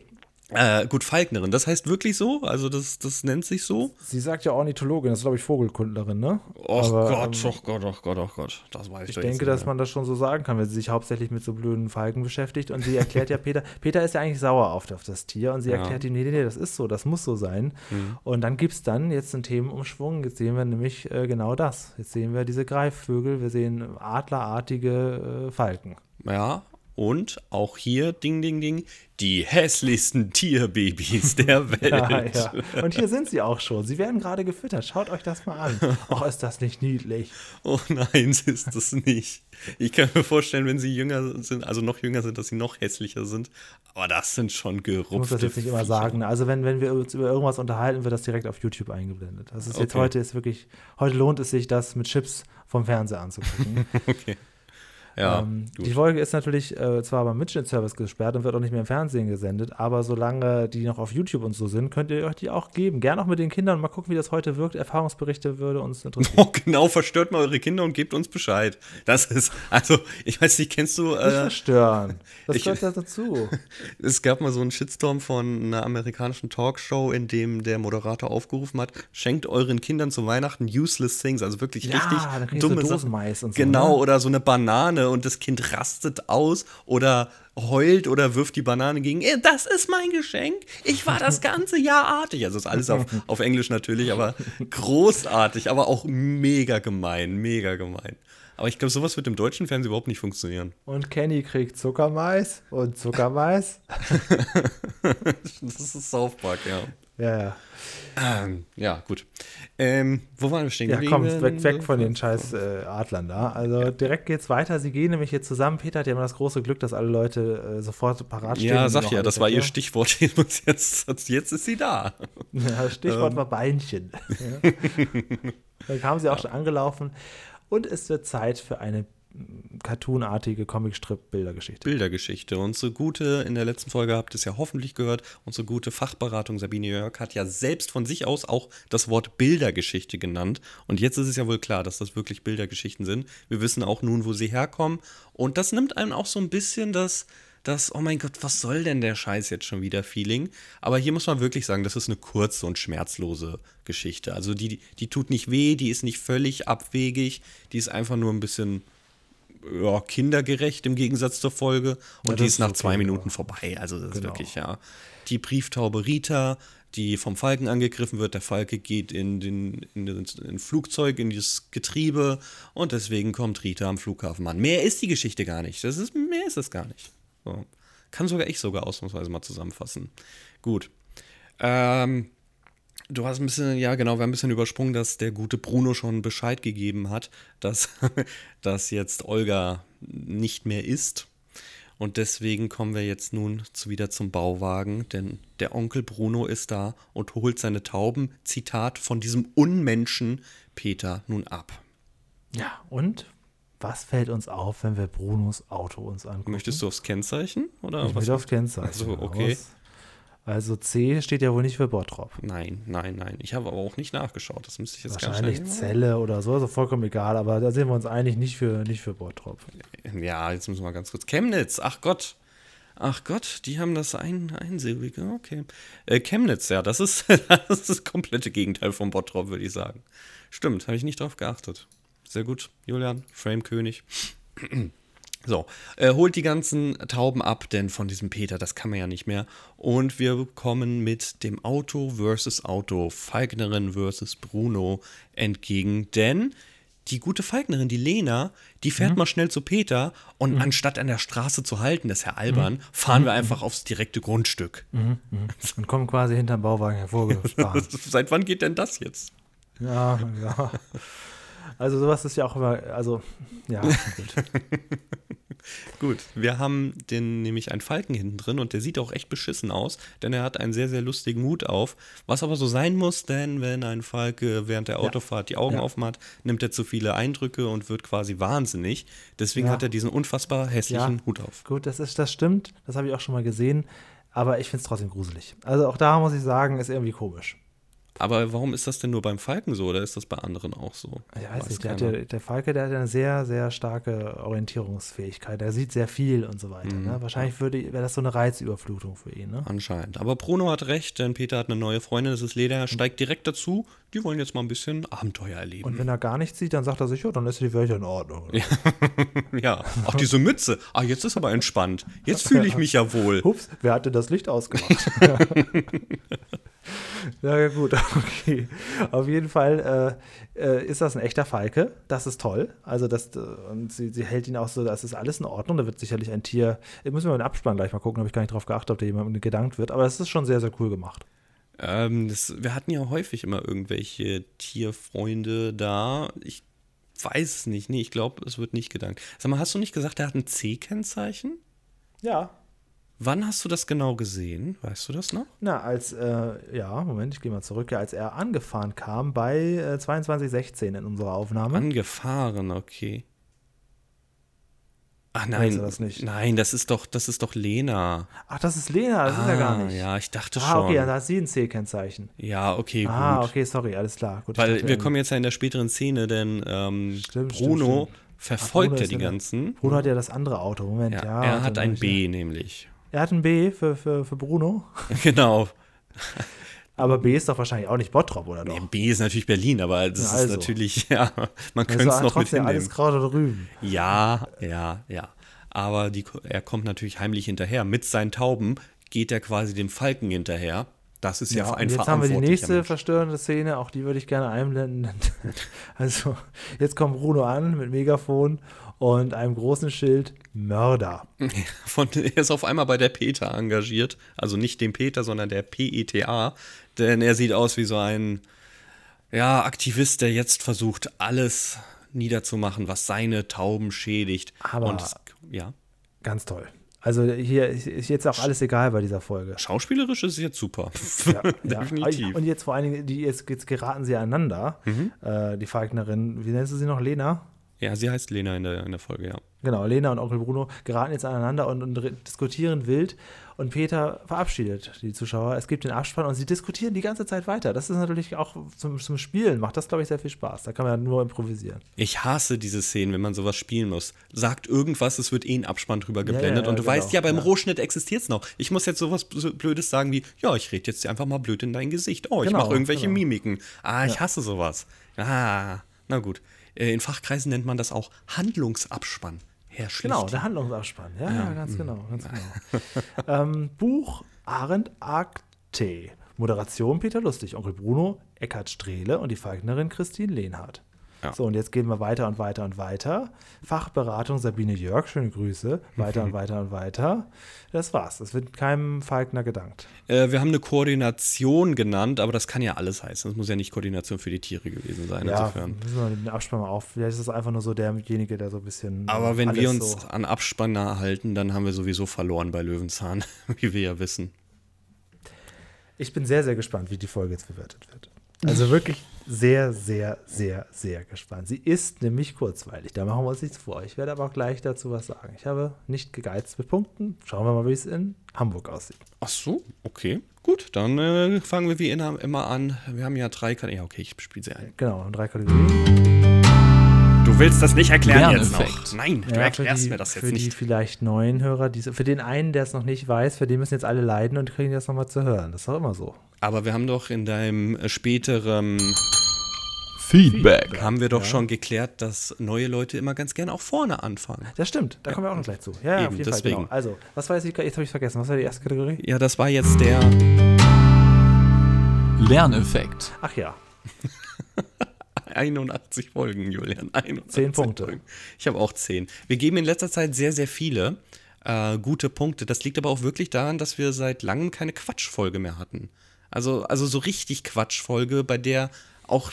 Äh, gut, Falknerin, das heißt wirklich so? Also das, das nennt sich so? Sie sagt ja Ornithologin, das ist glaube ich Vogelkundlerin, ne? Oh Gott, ähm, oh Gott, oh Gott, oh Gott, das weiß ich Ich denke, dass man das schon so sagen kann, wenn sie sich hauptsächlich mit so blöden Falken beschäftigt und sie erklärt ja Peter, Peter ist ja eigentlich sauer auf, auf das Tier und sie ja. erklärt ihm, nee, nee, nee, das ist so, das muss so sein. Mhm. Und dann gibt es dann jetzt einen Themenumschwung, jetzt sehen wir nämlich äh, genau das. Jetzt sehen wir diese Greifvögel, wir sehen adlerartige äh, Falken. Ja, und auch hier, ding, ding, ding, die hässlichsten Tierbabys der Welt. ja, ja. Und hier sind sie auch schon. Sie werden gerade gefüttert. Schaut euch das mal an. Ach, ist das nicht niedlich? Oh nein, ist das nicht. Ich kann mir vorstellen, wenn sie jünger sind, also noch jünger sind, dass sie noch hässlicher sind. Aber das sind schon gerupfte Ich muss das jetzt nicht immer sagen. Also wenn, wenn wir uns über irgendwas unterhalten, wird das direkt auf YouTube eingeblendet. Das ist jetzt okay. heute ist wirklich, heute lohnt es sich, das mit Chips vom Fernseher anzugucken. okay. Ja, ähm, die Folge ist natürlich äh, zwar beim Mitschnittservice gesperrt und wird auch nicht mehr im Fernsehen gesendet, aber solange die noch auf YouTube und so sind, könnt ihr euch die auch geben. Gerne auch mit den Kindern. Mal gucken, wie das heute wirkt. Erfahrungsberichte würde uns interessieren. Oh, genau, verstört mal eure Kinder und gebt uns Bescheid. Das ist, also, ich weiß nicht, kennst du. Äh, nicht verstören. Das gehört ja dazu. es gab mal so einen Shitstorm von einer amerikanischen Talkshow, in dem der Moderator aufgerufen hat: schenkt euren Kindern zu Weihnachten useless things, also wirklich ja, richtig dumme so Dosenmais und so. Genau, ne? oder so eine Banane Banane und das Kind rastet aus oder heult oder wirft die Banane gegen, "Eh, das ist mein Geschenk, ich war das ganze Jahr artig. Also ist alles auf, auf Englisch natürlich, aber großartig, aber auch mega gemein, mega gemein. Aber ich glaube, sowas wird im deutschen Fernsehen überhaupt nicht funktionieren. Und Kenny kriegt Zuckermais und Zuckermais. Das ist South Park, ja. Ja, ja. Ähm, ja, gut. Ähm, wo waren wir stehen Ja, komm, weg, weg von den scheiß äh, Adlern da. Also direkt geht's weiter. Sie gehen nämlich jetzt zusammen. Peter hat ja immer das große Glück, dass alle Leute äh, sofort parat stehen. Ja, sag ja, das war ihr erklären. Stichwort. Jetzt, jetzt, ist sie da. Ja, Stichwort Ähm. war Beinchen. Ja. Dann kam sie auch schon angelaufen. Und es wird Zeit für eine cartoonartige Comicstrip-Bildergeschichte. Bildergeschichte. Unsere gute, in der letzten Folge habt ihr es ja hoffentlich gehört, unsere gute Fachberatung Sabine Jörg hat ja selbst von sich aus auch das Wort Bildergeschichte genannt. Und jetzt ist es ja wohl klar, dass das wirklich Bildergeschichten sind. Wir wissen auch nun, wo sie herkommen. Und das nimmt einem auch so ein bisschen das, das, oh mein Gott, was soll denn der Scheiß jetzt schon wieder Feeling? Aber hier muss man wirklich sagen, das ist eine kurze und schmerzlose Geschichte. Also die, die tut nicht weh, die ist nicht völlig abwegig, die ist einfach nur ein bisschen ja, kindergerecht im Gegensatz zur Folge. Und Ja, die das ist nach ist zwei okay, Minuten vorbei. Also das ist Genau. wirklich, ja. Die Brieftaube Rita, die vom Falken angegriffen wird. Der Falke geht in den, in den in Flugzeug, in dieses Getriebe und deswegen kommt Rita am Flughafen an. Mehr ist die Geschichte gar nicht. Das ist, mehr ist es gar nicht. So. Kann sogar ich sogar ausnahmsweise mal zusammenfassen. Gut. Ähm, Du hast ein bisschen, ja genau, wir haben ein bisschen übersprungen, dass der gute Bruno schon Bescheid gegeben hat, dass, dass jetzt Olga nicht mehr ist. Und deswegen kommen wir jetzt nun zu, wieder zum Bauwagen, denn der Onkel Bruno ist da und holt seine Tauben, Zitat, von diesem Unmenschen Peter nun ab. Ja, und was fällt uns auf, wenn wir Brunos Auto uns angucken? Möchtest du aufs Kennzeichen? Oder Ich was? möchte aufs Kennzeichen. Ach so, okay. raus. Also C steht ja wohl nicht für Bottrop. Nein, nein, nein. Ich habe aber auch nicht nachgeschaut. Das müsste ich jetzt Wahrscheinlich schnell Zelle oder so, also vollkommen egal, aber da sind wir uns einig, nicht für, nicht für Bottrop. Ja, jetzt müssen wir mal ganz kurz. Chemnitz, ach Gott. Ach Gott, die haben das ein, einsilbige, okay. Äh, Chemnitz, ja, das ist, das ist das komplette Gegenteil von Bottrop, würde ich sagen. Stimmt, habe ich nicht drauf geachtet. Sehr gut, Julian, Frame-König. So, äh, holt die ganzen Tauben ab, denn von diesem Peter, das kann man ja nicht mehr. Und wir kommen mit dem Auto versus Auto, Falknerin versus Bruno entgegen, denn die gute Falknerin, die Lena, die fährt mal schnell zu Peter und anstatt an der Straße zu halten, das ist ja albern, fahren wir einfach aufs direkte Grundstück. Und kommen quasi hinterm Bauwagen hervorgefahren. Seit wann geht denn das jetzt? ja, ja. Also sowas ist ja auch immer, also, ja, gut. Gut, wir haben den nämlich einen Falken hinten drin und der sieht auch echt beschissen aus, denn er hat einen sehr, sehr lustigen Hut auf. Was aber so sein muss, denn wenn ein Falke während der Autofahrt die Augen Ja. aufmacht, nimmt er zu viele Eindrücke und wird quasi wahnsinnig. Deswegen Ja. hat er diesen unfassbar hässlichen Ja. Hut auf. Gut, das, ist, das stimmt, das habe ich auch schon mal gesehen, aber ich finde es trotzdem gruselig. Also auch da muss ich sagen, ist irgendwie komisch. Aber warum ist das denn nur beim Falken so oder ist das bei anderen auch so? Ich weiß, nicht, der, ja, der Falke, der hat ja eine sehr, sehr starke Orientierungsfähigkeit. Er sieht sehr viel und so weiter. Mhm. Ne? Wahrscheinlich würde- wäre das so eine Reizüberflutung für ihn. Ne? Anscheinend. Aber Bruno hat recht, denn Peter hat eine neue Freundin, das ist Leda, er steigt direkt dazu. Die wollen jetzt mal ein bisschen Abenteuer erleben. Und wenn er gar nichts sieht, dann sagt er sich, ja, dann ist die Welt ja in Ordnung. Ja, ach, diese Mütze. Ah, jetzt ist aber entspannt. Jetzt fühle ich mich ja wohl. Hups, wer hatte das Licht ausgemacht? ja, ja, gut, okay. Auf jeden Fall äh, äh, ist das ein echter Falke. Das ist toll. Also, das, äh, und sie, sie hält ihn auch so, das ist alles in Ordnung. Da wird sicherlich ein Tier. Ich muss mir mal den Abspann gleich mal gucken, habe ich gar nicht drauf geachtet, ob da jemandem gedankt wird. Aber das ist schon sehr, sehr cool gemacht. Ähm, das, wir hatten ja häufig immer irgendwelche Tierfreunde da. Ich weiß es nicht. Nee, ich glaube, es wird nicht gedankt. Sag mal, hast du nicht gesagt, er hat ein C-Kennzeichen? Ja. Wann hast du das genau gesehen? Weißt du das noch? Na, als, äh, ja, Moment, ich gehe mal zurück. Ja, als er angefahren kam bei äh, 2216 in unserer Aufnahme. Angefahren, okay. Ach Weißt nein, du das nicht? nein, das ist doch, das ist doch Lena. Ach, das ist Lena, das ist ja gar Ah, nicht. Ja, ich dachte ah, schon. okay, dann hat sie ein C-Kennzeichen. Ja, okay, Ah, gut. okay, sorry, alles klar. Gut, Weil wir ähm, kommen jetzt ja in der späteren Szene, denn ähm, Stimmt, Bruno stimmt, stimmt. verfolgt Bruno ja die ganzen. Bruno hat ja das andere Auto. Moment, Ja, ja. er hat ein B nämlich. Er hat ein B für, für, für Bruno. genau. Aber B ist doch wahrscheinlich auch nicht Bottrop, oder doch? Nee, B ist natürlich Berlin, aber das ja, also. ist natürlich, ja, man könnte es noch mit hinnehmen. alles Kraut oder Rüben. Ja, ja, ja. Aber die, er kommt natürlich heimlich hinterher. Mit seinen Tauben geht er quasi dem Falken hinterher. Das ist ja, ja ein Jetzt haben wir die nächste Mensch. verstörende Szene, auch die würde ich gerne einblenden. also, jetzt kommt Bruno an mit Megafon und einem großen Schild Mörder. Von, er ist auf einmal bei der PETA engagiert. Also nicht dem Peter, sondern der PETA. Denn er sieht aus wie so ein ja, Aktivist, der jetzt versucht, alles niederzumachen, was seine Tauben schädigt. Aber und das, ja. ganz toll. Also hier ist jetzt auch alles egal bei dieser Folge. Schauspielerisch ist es jetzt super. Ja, Definitiv. Ja. Und jetzt vor allen Dingen, die, jetzt, jetzt geraten sie aneinander. Mhm. Äh, die Falknerin, wie nennst du sie noch? Lena? Ja, sie heißt Lena in der, in der Folge, ja. Genau, Lena und Onkel Bruno geraten jetzt aneinander und, und diskutieren wild. Und Peter verabschiedet die Zuschauer. Es gibt den Abspann und sie diskutieren die ganze Zeit weiter. Das ist natürlich auch zum, zum Spielen, macht das, glaube ich, sehr viel Spaß. Da kann man ja nur improvisieren. Ich hasse diese Szenen, wenn man sowas spielen muss. Sagt irgendwas, es wird eh ein Abspann drüber geblendet. Ja, ja, und du genau. weißt ja, beim. Rohschnitt existiert es noch. Ich muss jetzt sowas Blödes sagen wie: Ja, ich rede jetzt einfach mal blöd in dein Gesicht. Oh, ich genau, mache irgendwelche genau. Mimiken. Ah, ich hasse sowas. Ah, na gut. Äh, in Fachkreisen nennt man das auch Handlungsabspann. Herr Genau, der Handlungsabspann. Ja, ja, ganz mhm. genau. Ganz genau. ähm, Buch Arendt Akte. Moderation Peter Lustig, Onkel Bruno, Eckhard Strehle und die Falknerin Christine Lehnhardt. Ja. So, und jetzt gehen wir weiter und weiter und weiter. Fachberatung Sabine Jörg, schöne Grüße. Weiter und weiter und weiter. Das war's. Es wird keinem Falkner gedankt. Äh, wir haben eine Koordination genannt, aber das kann ja alles heißen. Das muss ja nicht Koordination für die Tiere gewesen sein. Ja, insofern. müssen wir den Abspann mal auf. Vielleicht ist es einfach nur so derjenige, der so ein bisschen. Aber wenn wir uns so an Abspanner halten, dann haben wir sowieso verloren bei Löwenzahn, wie wir ja wissen. Ich bin sehr, sehr gespannt, wie die Folge jetzt bewertet wird. Also wirklich sehr, sehr, sehr, sehr gespannt. Sie ist nämlich kurzweilig. Da machen wir uns nichts vor. Ich werde aber auch gleich dazu was sagen. Ich habe nicht gegeizt mit Punkten. Schauen wir mal, wie es in Hamburg aussieht. Ach so, okay. Gut, dann äh, fangen wir wie immer an. Wir haben ja drei Kategorien. Ja, okay, ich spiele sie ein. Genau, drei Kategorien. Du willst das nicht erklären jetzt noch. Nein, du ja, erklärst die, mir das jetzt für nicht. Für die vielleicht neuen Hörer, die, für den einen, der es noch nicht weiß, für den müssen jetzt alle leiden und kriegen das nochmal zu hören. Das ist doch immer so. Aber wir haben doch in deinem äh, späteren Feedback. Haben wir doch ja. schon geklärt, dass neue Leute immer ganz gerne auch vorne anfangen. Das stimmt, da kommen wir auch noch gleich zu. Ja, Eben, auf jeden deswegen. Fall. Genau. Also, was war jetzt, jetzt habe ich vergessen, was war die erste Kategorie? Ja, das war jetzt der Lerneffekt. Ach ja. 81 Folgen, Julian. 81 10 Punkte. Folgen. Ich habe auch 10. Wir geben in letzter Zeit sehr, sehr viele äh, gute Punkte. Das liegt aber auch wirklich daran, dass wir seit langem keine Quatschfolge mehr hatten. Also, also so richtig Quatschfolge, bei der auch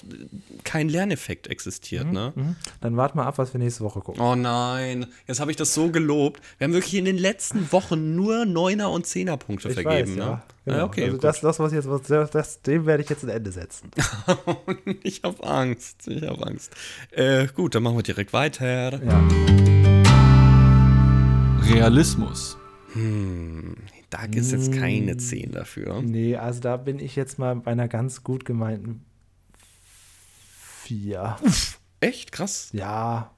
kein Lerneffekt existiert. Mhm, ne? Mhm. Dann wart mal ab, was wir nächste Woche gucken. Oh nein, jetzt habe ich das so gelobt. Wir haben wirklich in den letzten Wochen nur Neuner- und Zehner-Punkte vergeben. Weiß, ne? ja. Genau. Ja, okay, also das, das, was jetzt, was, das, dem werde ich jetzt ein Ende setzen. ich habe Angst, ich habe Angst. Äh, gut, dann machen wir direkt weiter. Ja. Realismus. Hm, da gibt es jetzt keine 10 hm. dafür. Nee, also da bin ich jetzt mal bei einer ganz gut gemeinten 4. Echt? Krass. Ja.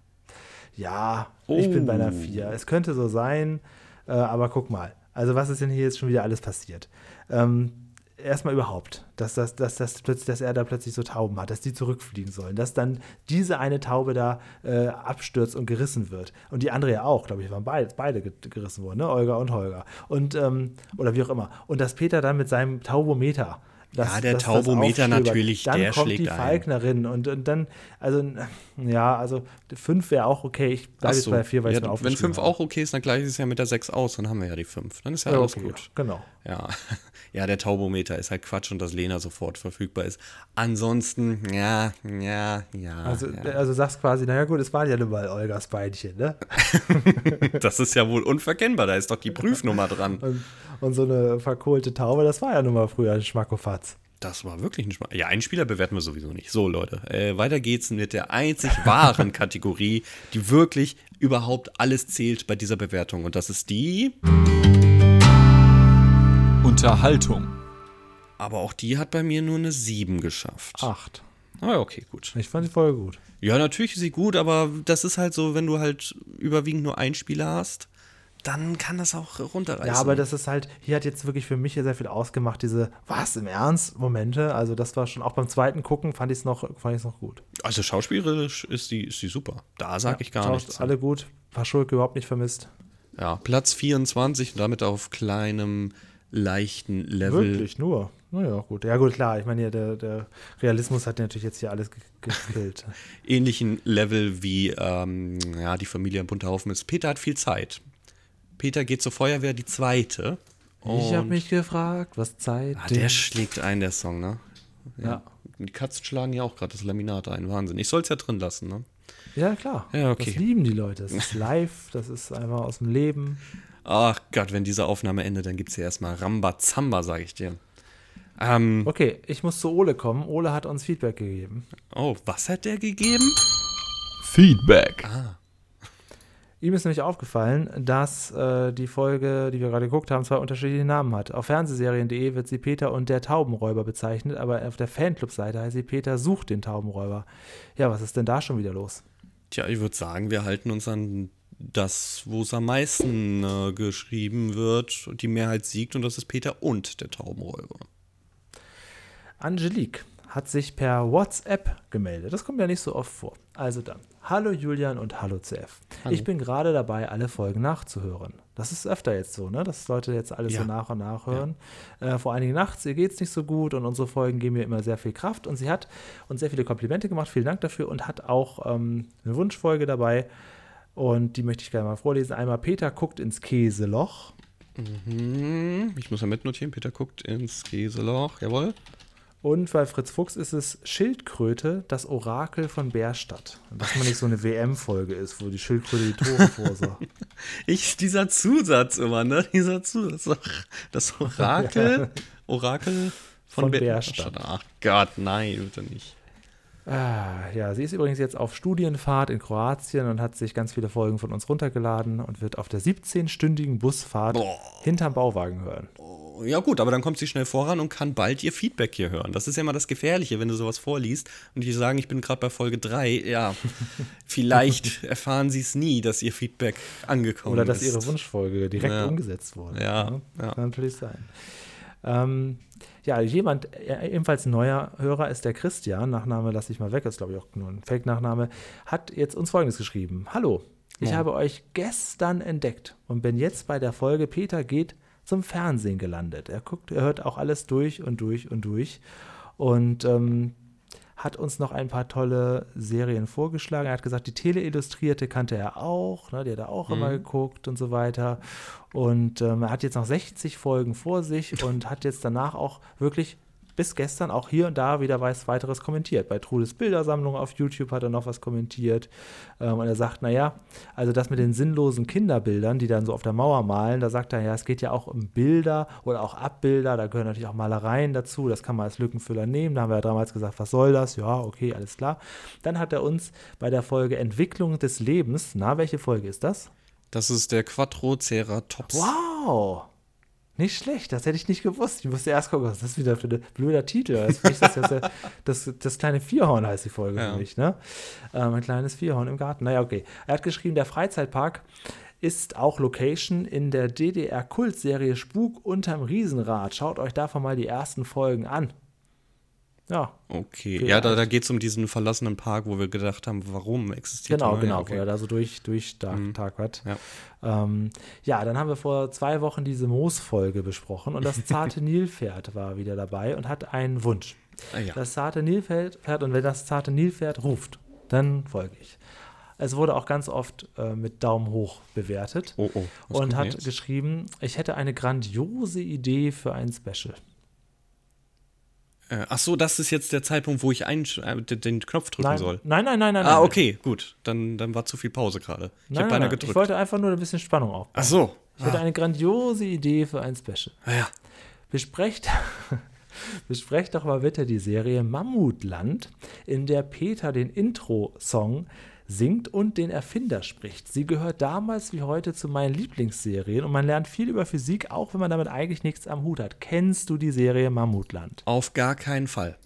Ja, oh. ich bin bei einer 4. Es könnte so sein, äh, aber guck mal. Also, was ist denn hier jetzt schon wieder alles passiert? Ähm, erstmal überhaupt, dass, das, dass, das plötzlich, dass er da plötzlich so Tauben hat, dass die zurückfliegen sollen, dass dann diese eine Taube da äh, abstürzt und gerissen wird. Und die andere ja auch, glaube ich, waren beide, beide gerissen worden, ne? Olga und Holger. Und, ähm, oder wie auch immer. Und dass Peter dann mit seinem Taubometer das, ja, der das, Taubometer natürlich, dann der kommt schlägt die Falknerin und, und dann, also, ja, also fünf wäre auch okay. Ich bleibe so. jetzt bei vier, weil ja, ich mir Wenn fünf auch okay ist, dann gleiche es ja mit der sechs aus, dann haben wir ja die fünf. Dann ist ja, ja alles okay, gut. Genau. Ja. Ja, der Taubometer ist halt Quatsch und dass Lena sofort verfügbar ist. Ansonsten, ja, ja, ja. Also, ja. also sagst quasi, naja gut, es waren ja nun mal Olgas Beinchen, ne? das ist ja wohl unverkennbar, da ist doch die Prüfnummer dran. Und, und so eine verkohlte Taube, das war ja nun mal früher ein Schmackofatz. Das war wirklich ein Schmack. Ja, einen Spieler bewerten wir sowieso nicht. So, Leute, äh, weiter geht's mit der einzig wahren Kategorie, die wirklich überhaupt alles zählt bei dieser Bewertung. Und das ist die Unterhaltung. Aber auch die hat bei mir nur eine 7 geschafft. 8. Ah, okay, gut. Ich fand die Folge gut. Ja, natürlich ist sie gut, aber das ist halt so, wenn du halt überwiegend nur einen Spieler hast, dann kann das auch runterreißen. Ja, aber das ist halt, hier hat jetzt wirklich für mich sehr viel ausgemacht, diese, was, im Ernst? Momente. Also das war schon, auch beim zweiten Gucken fand ich es noch, noch gut. Also schauspielerisch ist die, ist die super. Da sage ja, ich gar nichts. Alle gut. Paschulke überhaupt nicht vermisst. Ja, Platz 24 und damit auf kleinem, leichten Level. Wirklich nur? Naja, gut. Ja, gut, klar. Ich meine, ja, der, der Realismus hat natürlich jetzt hier alles gekillt. Ähnlichen Level wie ähm, ja, die Familie im Bunterhaufen ist. Peter hat viel Zeit. Peter geht zur Feuerwehr, die zweite. ich habe mich gefragt, was Zeit. Ah, der schlägt ein, der Song, ne? Ja. ja. Die Katzen schlagen ja auch gerade das Laminat ein. Wahnsinn. Ich soll es ja drin lassen, ne? Ja, klar. Ja, okay. Das lieben die Leute. Das ist live, das ist einfach aus dem Leben. Ach Gott, wenn diese Aufnahme endet, dann gibt es ja erstmal Rambazamba, sage ich dir. Ähm, okay, ich muss zu Ole kommen. Ole hat uns Feedback gegeben. Oh, was hat der gegeben? Feedback. Ah. Ihm ist nämlich aufgefallen, dass äh, die Folge, die wir gerade geguckt haben, zwei unterschiedliche Namen hat. Auf Fernsehserien.de wird sie Peter und der Taubenräuber bezeichnet, aber auf der Fanclub-Seite heißt sie Peter sucht den Taubenräuber. Ja, was ist denn da schon wieder los? Tja, ich würde sagen, wir halten uns an das, wo es am meisten äh, geschrieben wird und die Mehrheit siegt und das ist Peter und der Taubenräuber. Angelique hat sich per WhatsApp gemeldet. Das kommt ja nicht so oft vor. Also dann, hallo Julian und hallo CF. Hallo. Ich bin gerade dabei, alle Folgen nachzuhören. Das ist öfter jetzt so, ne? dass Leute jetzt alles ja. so nach und nach hören. Ja. Äh, vor allen Dingen nachts, ihr geht es nicht so gut und unsere Folgen geben mir immer sehr viel Kraft. Und sie hat uns sehr viele Komplimente gemacht, vielen Dank dafür und hat auch ähm, eine Wunschfolge dabei. Und die möchte ich gerne mal vorlesen. Einmal Peter guckt ins Käseloch. Mhm. Ich muss ja mitnotieren. Peter guckt ins Käseloch. Jawohl. Und bei Fritz Fuchs ist es Schildkröte, das Orakel von Bärstadt. Dass man nicht so eine WM-Folge ist, wo die Schildkröte die Tore vorsagt. Ich, dieser Zusatz immer, ne? Dieser Zusatz. Das Orakel. Orakel von, von Bärstadt. Ach Gott, nein, bitte nicht. Ah, ja, sie ist übrigens jetzt auf Studienfahrt in Kroatien und hat sich ganz viele Folgen von uns runtergeladen und wird auf der 17-stündigen Busfahrt Boah. hinterm Bauwagen hören. Oh, ja gut, aber dann kommt sie schnell voran und kann bald ihr Feedback hier hören. Das ist ja immer das Gefährliche, wenn du sowas vorliest und die sagen, ich bin gerade bei Folge 3. Ja, vielleicht erfahren sie es nie, dass ihr Feedback angekommen ist. Oder dass ist. ihre Wunschfolge direkt ja. umgesetzt wurde. Ja, ja. Kann natürlich sein. Ähm, ja, jemand, ebenfalls neuer Hörer ist der Christian, Nachname lasse ich mal weg, ist glaube ich auch nur ein Fake-Nachname, hat jetzt uns folgendes geschrieben. Hallo, ich ja. habe euch gestern entdeckt und bin jetzt bei der Folge Peter geht zum Fernsehen gelandet. Er guckt, er hört auch alles durch und durch und durch. Und ähm, hat uns noch ein paar tolle Serien vorgeschlagen. Er hat gesagt, die Teleillustrierte kannte er auch, ne, die hat er auch mhm. immer geguckt und so weiter. Und ähm, er hat jetzt noch 60 Folgen vor sich und hat jetzt danach auch wirklich bis gestern auch hier und da wieder was weiteres kommentiert. Bei Trudes Bildersammlung auf YouTube hat er noch was kommentiert. Ähm, und er sagt, naja, also das mit den sinnlosen Kinderbildern, die dann so auf der Mauer malen, da sagt er, ja, es geht ja auch um Bilder oder auch Abbilder, da gehören natürlich auch Malereien dazu, das kann man als Lückenfüller nehmen. Da haben wir ja damals gesagt, was soll das? Ja, okay, alles klar. Dann hat er uns bei der Folge Entwicklung des Lebens, na, welche Folge ist das? Das ist der Quattroceratops. Wow! Nicht schlecht, das hätte ich nicht gewusst. Ich musste erst gucken, was ist das wieder für ein blöder Titel? Das, das, das, das, das kleine Vierhorn heißt die Folge ja. für mich, ne? Ähm, ein kleines Vierhorn im Garten. Naja, okay. Er hat geschrieben, der Freizeitpark ist auch Location in der DDR-Kultserie Spuk unterm Riesenrad. Schaut euch davon mal die ersten Folgen an. Ja. Okay. Vielleicht. Ja, da, da geht es um diesen verlassenen Park, wo wir gedacht haben, warum existiert Genau, der? genau, okay. wo er da so durch, durch mhm. Tag hat. Ja. Ähm, ja, dann haben wir vor zwei Wochen diese Moos-Folge besprochen und das zarte Nilpferd war wieder dabei und hat einen Wunsch. Ah, ja. Das zarte Nilpferd, und wenn das zarte Nilpferd ruft, dann folge ich. Es wurde auch ganz oft äh, mit Daumen hoch bewertet oh, oh. und hat jetzt? geschrieben, ich hätte eine grandiose Idee für ein Special. Äh, ach so, das ist jetzt der Zeitpunkt, wo ich einen, äh, den Knopf drücken nein, soll. Nein, nein, nein, nein. Ah, okay, gut. Dann, dann war zu viel Pause gerade. Ich habe beinahe gedrückt. Ich wollte einfach nur ein bisschen Spannung aufbauen. Ach so. Ich ah. hatte eine grandiose Idee für ein Special. Ah, ja. Besprecht, besprecht doch mal bitte die Serie Mammutland, in der Peter den Intro-Song singt und den Erfinder spricht. Sie gehört damals wie heute zu meinen Lieblingsserien und man lernt viel über Physik, auch wenn man damit eigentlich nichts am Hut hat. Kennst du die Serie Mammutland? Auf gar keinen Fall.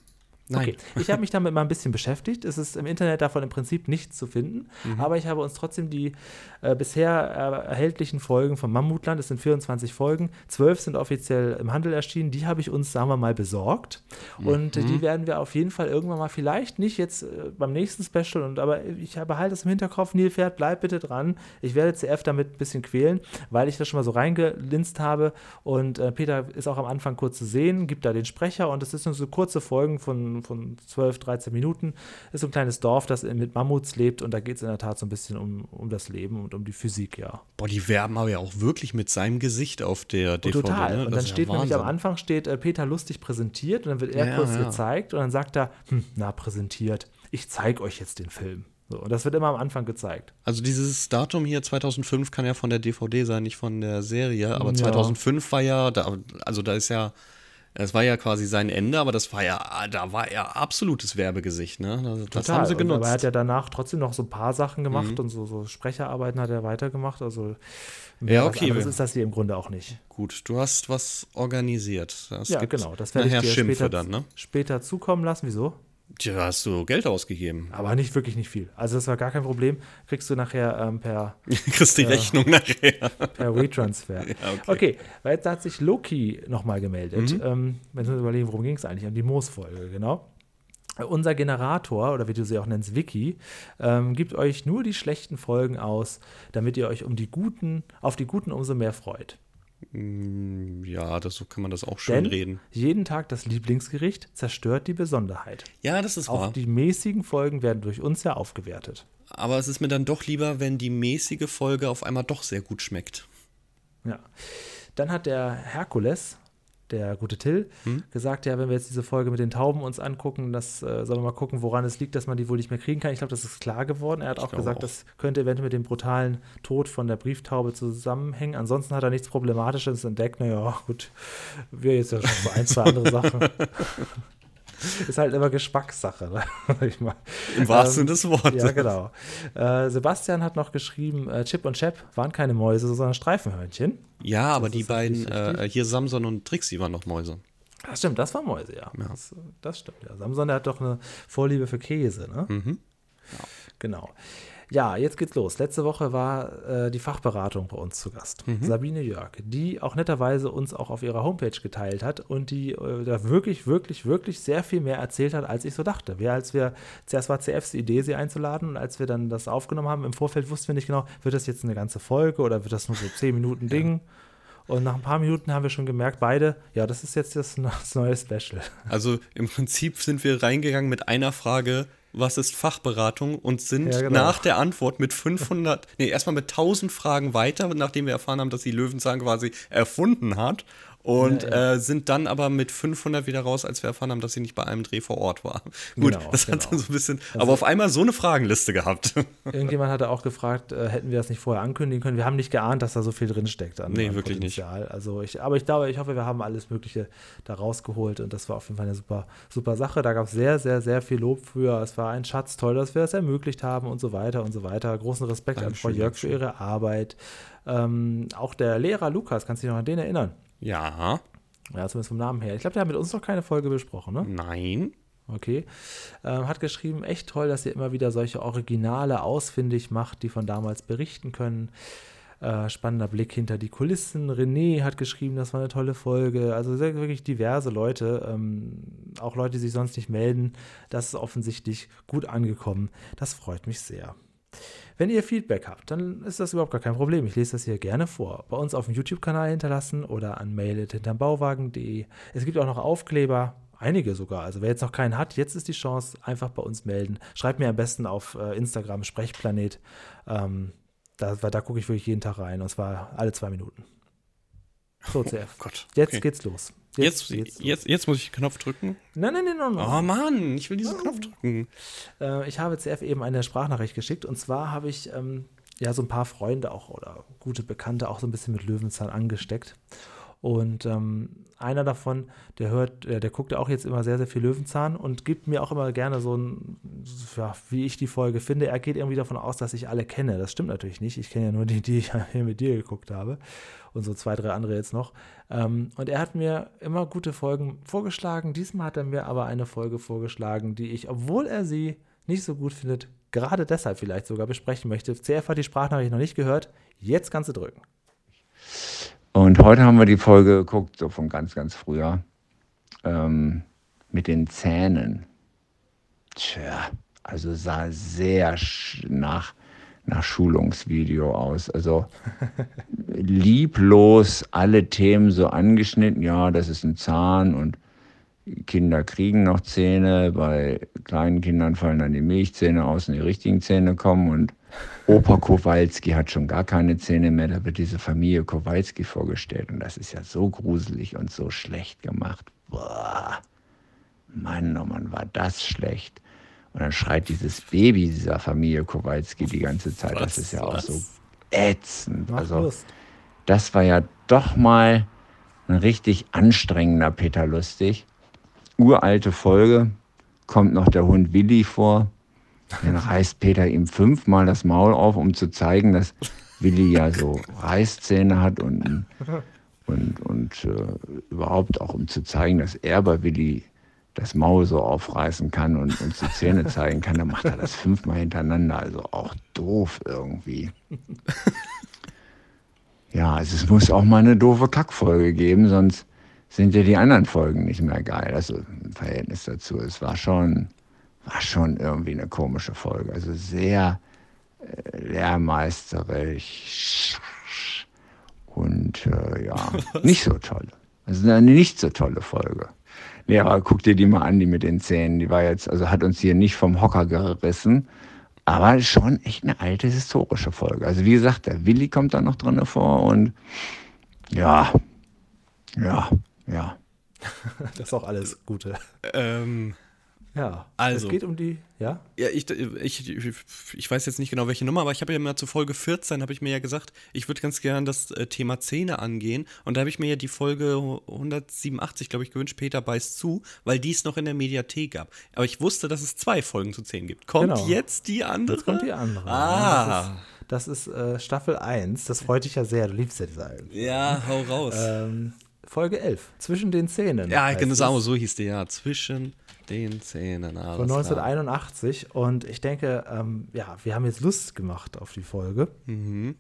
Nein. Okay, ich habe mich damit mal ein bisschen beschäftigt. Es ist im Internet davon im Prinzip nichts zu finden, mhm. aber ich habe uns trotzdem die äh, bisher äh, erhältlichen Folgen von Mammutland, es sind 24 Folgen, 12 sind offiziell im Handel erschienen, die habe ich uns, sagen wir mal, besorgt. Mhm. Und die werden wir auf jeden Fall irgendwann mal, vielleicht nicht jetzt äh, beim nächsten Special, und, aber ich behalte es im Hinterkopf, Nilpferd, bleib bitte dran. Ich werde CF damit ein bisschen quälen, weil ich das schon mal so reingelinst habe. Und äh, Peter ist auch am Anfang kurz zu sehen, gibt da den Sprecher und es sind so kurze Folgen von von, 12, 13 Minuten. Ist so ein kleines Dorf, das mit Mammuts lebt und da geht es in der Tat so ein bisschen um, um das Leben und um die Physik, ja. Boah, die werben aber ja auch wirklich mit seinem Gesicht auf der DVD. Und total. Ne? Und dann steht ja nämlich am Anfang steht äh, Peter lustig präsentiert und dann wird er ja, kurz ja. gezeigt und dann sagt er, hm, na, präsentiert, ich zeige euch jetzt den Film. So, und das wird immer am Anfang gezeigt. Also dieses Datum hier 2005 kann ja von der DVD sein, nicht von der Serie, aber ja. 2005 war ja, da, also da ist ja es war ja quasi sein Ende, aber das war ja, da war er absolutes Werbegesicht, ne? Das, Total. das haben sie genutzt. Aber er hat ja danach trotzdem noch so ein paar Sachen gemacht mhm. und so, so, Sprecherarbeiten hat er weitergemacht. Also ja, okay. Das ist das hier im Grunde auch nicht. Gut, du hast was organisiert. Das ja, genau. Das werde ich dir später, dann, ne? später zukommen lassen. Wieso? Tja, hast du Geld ausgegeben. Aber nicht wirklich nicht viel. Also das war gar kein Problem. Kriegst du nachher ähm, per Kriegst die äh, Rechnung nachher. Per WeTransfer. Ja, okay. okay, weil jetzt hat sich Loki nochmal gemeldet. Mhm. Ähm, wenn wir überlegen, worum ging es eigentlich? Um die Moos-Folge, genau. Unser Generator, oder wie du sie auch nennst, Wiki, ähm, gibt euch nur die schlechten Folgen aus, damit ihr euch um die guten, auf die guten umso mehr freut. Mm, ja, das, so kann man das auch schön Denn reden. Jeden Tag das Lieblingsgericht zerstört die Besonderheit. Ja, das ist auch wahr. Auch die mäßigen Folgen werden durch uns ja aufgewertet. Aber es ist mir dann doch lieber, wenn die mäßige Folge auf einmal doch sehr gut schmeckt. Ja. Dann hat der Herkules der gute Till, hm? gesagt, ja, wenn wir jetzt diese Folge mit den Tauben uns angucken, das äh, sollen wir mal gucken, woran es liegt, dass man die wohl nicht mehr kriegen kann. Ich glaube, das ist klar geworden. Er hat ich auch gesagt, auch. das könnte eventuell mit dem brutalen Tod von der Brieftaube zusammenhängen. Ansonsten hat er nichts Problematisches entdeckt. Naja, gut, wir jetzt ja schon so ein, zwei andere Sachen. ist halt immer Geschmackssache, ne? Im wahrsten ähm, des Wortes. Ja, genau. Äh, Sebastian hat noch geschrieben, äh, Chip und Chap waren keine Mäuse, sondern Streifenhörnchen. Ja, aber die beiden, äh, hier Samson und Trixie waren noch Mäuse. Das stimmt, das war Mäuse, ja. ja. Das, das, stimmt, ja. Samson, der hat doch eine Vorliebe für Käse, ne? Mhm. Ja. Genau. Ja, jetzt geht's los. Letzte Woche war äh, die Fachberatung bei uns zu Gast. Mhm. Sabine Jörg, die auch netterweise uns auch auf ihrer Homepage geteilt hat und die äh, da wirklich, wirklich, wirklich sehr viel mehr erzählt hat, als ich so dachte. Wir, als wir, zuerst war CFs Idee, sie einzuladen und als wir dann das aufgenommen haben, im Vorfeld wussten wir nicht genau, wird das jetzt eine ganze Folge oder wird das nur so zehn Minuten Ding? Ja. Und nach ein paar Minuten haben wir schon gemerkt, beide, ja, das ist jetzt das, das neue Special. Also im Prinzip sind wir reingegangen mit einer Frage, was ist Fachberatung und sind ja, genau. nach der Antwort mit 500, nee, erstmal mit 1000 Fragen weiter, nachdem wir erfahren haben, dass sie Löwenzahn quasi erfunden hat und ja. Äh, sind dann aber mit 500 wieder raus, als wir erfahren haben, dass sie nicht bei einem Dreh vor Ort war. Gut, genau, das hat genau. dann so ein bisschen, also, aber auf einmal so eine Fragenliste gehabt. Irgendjemand hatte auch gefragt, äh, hätten wir das nicht vorher ankündigen können. Wir haben nicht geahnt, dass da so viel drinsteckt. An, nee, an wirklich Potenzial. nicht. Also ich, aber ich glaube, ich hoffe, wir haben alles Mögliche da rausgeholt und das war auf jeden Fall eine super, super Sache. Da gab es sehr, sehr, sehr viel Lob für. Es war ein Schatz, toll, dass wir das ermöglicht haben und so weiter und so weiter. Großen Respekt Dankeschön, an Frau Jörg für ihre Arbeit. Ähm, auch der Lehrer Lukas, kannst du dich noch an den erinnern? Ja. Ja, zumindest vom Namen her. Ich glaube, der hat mit uns noch keine Folge besprochen, ne? Nein. Okay. Ähm, hat geschrieben, echt toll, dass ihr immer wieder solche Originale ausfindig macht, die von damals berichten können. Äh, spannender Blick hinter die Kulissen. René hat geschrieben, das war eine tolle Folge. Also sehr, wirklich diverse Leute, ähm, auch Leute, die sich sonst nicht melden. Das ist offensichtlich gut angekommen. Das freut mich sehr. Wenn ihr Feedback habt, dann ist das überhaupt gar kein Problem. Ich lese das hier gerne vor. Bei uns auf dem YouTube-Kanal hinterlassen oder an mail.hintermbauwagen.de. Es gibt auch noch Aufkleber, einige sogar. Also wer jetzt noch keinen hat, jetzt ist die Chance, einfach bei uns melden. Schreibt mir am besten auf äh, Instagram Sprechplanet. Ähm, da, da gucke ich wirklich jeden Tag rein und zwar alle zwei Minuten. So, CF. Oh Gott. Jetzt okay. geht's los. Jetzt, jetzt, jetzt, jetzt, muss ich den Knopf drücken? Nein, nein, nein, nein. Oh Mann, ich will diesen oh. Knopf drücken. Äh, ich habe CF eben eine Sprachnachricht geschickt und zwar habe ich ähm, ja so ein paar Freunde auch oder gute Bekannte auch so ein bisschen mit Löwenzahn angesteckt. Und ähm, einer davon, der hört, der, der guckt ja auch jetzt immer sehr, sehr viel Löwenzahn und gibt mir auch immer gerne so ein, ja, wie ich die Folge finde. Er geht irgendwie davon aus, dass ich alle kenne. Das stimmt natürlich nicht. Ich kenne ja nur die, die ich hier mit dir geguckt habe. Und so zwei, drei andere jetzt noch. Ähm, und er hat mir immer gute Folgen vorgeschlagen. Diesmal hat er mir aber eine Folge vorgeschlagen, die ich, obwohl er sie nicht so gut findet, gerade deshalb vielleicht sogar besprechen möchte. CF hat die Sprachnachricht noch nicht gehört. Jetzt kannst du drücken. Und heute haben wir die Folge geguckt, so von ganz, ganz früher. Ähm, mit den Zähnen. Tja, also sah sehr nach, nach Schulungsvideo aus. Also lieblos alle Themen so angeschnitten. Ja, das ist ein Zahn und Kinder kriegen noch Zähne. Bei kleinen Kindern fallen dann die Milchzähne aus und die richtigen Zähne kommen. Und Opa Kowalski hat schon gar keine Zähne mehr. Da wird diese Familie Kowalski vorgestellt. Und das ist ja so gruselig und so schlecht gemacht. Boah. Mann, oh Mann, war das schlecht. Und dann schreit dieses Baby dieser Familie Kowalski die ganze Zeit. Was, das ist ja was? auch so ätzend. Mach also, Lust. das war ja doch mal ein richtig anstrengender Peter Lustig. Uralte Folge, kommt noch der Hund Willi vor. Dann reißt Peter ihm fünfmal das Maul auf, um zu zeigen, dass Willi ja so Reißzähne hat und, und, und äh, überhaupt auch um zu zeigen, dass er bei Willi das Maul so aufreißen kann und uns die Zähne zeigen kann, dann macht er das fünfmal hintereinander. Also auch doof irgendwie. Ja, also es muss auch mal eine doofe Kackfolge geben, sonst sind ja die anderen Folgen nicht mehr geil. Also im Verhältnis dazu. Es war schon, war schon irgendwie eine komische Folge. Also sehr äh, lehrmeisterisch und äh, ja, nicht so toll. Also eine nicht so tolle Folge. Lehrer, guck dir die mal an, die mit den Zähnen. Die war jetzt, also hat uns hier nicht vom Hocker gerissen, aber schon echt eine alte historische Folge. Also wie gesagt, der Willi kommt da noch drin vor und ja, ja, ja. das ist auch alles Gute. Ähm, ja, also. Es geht um die, ja? Ja, ich, ich, ich weiß jetzt nicht genau, welche Nummer, aber ich habe ja mal zu Folge 14, habe ich mir ja gesagt, ich würde ganz gern das äh, Thema Zähne angehen. Und da habe ich mir ja die Folge 187, glaube ich, gewünscht, Peter beißt zu, weil die es noch in der Mediathek gab. Aber ich wusste, dass es zwei Folgen zu Zähnen gibt. Kommt genau. jetzt die andere? Jetzt kommt die andere. Ah. Das ist, das ist äh, Staffel 1. Das freut dich ja sehr. Du liebst ja diese Ja, hau raus. Ähm, Folge 11. Zwischen den Zähnen. Ja, genau, so hieß die, ja. Zwischen den Zähnen. Alles Von 1981. Klar. Und ich denke, ähm, ja, wir haben jetzt Lust gemacht auf die Folge. Mhm.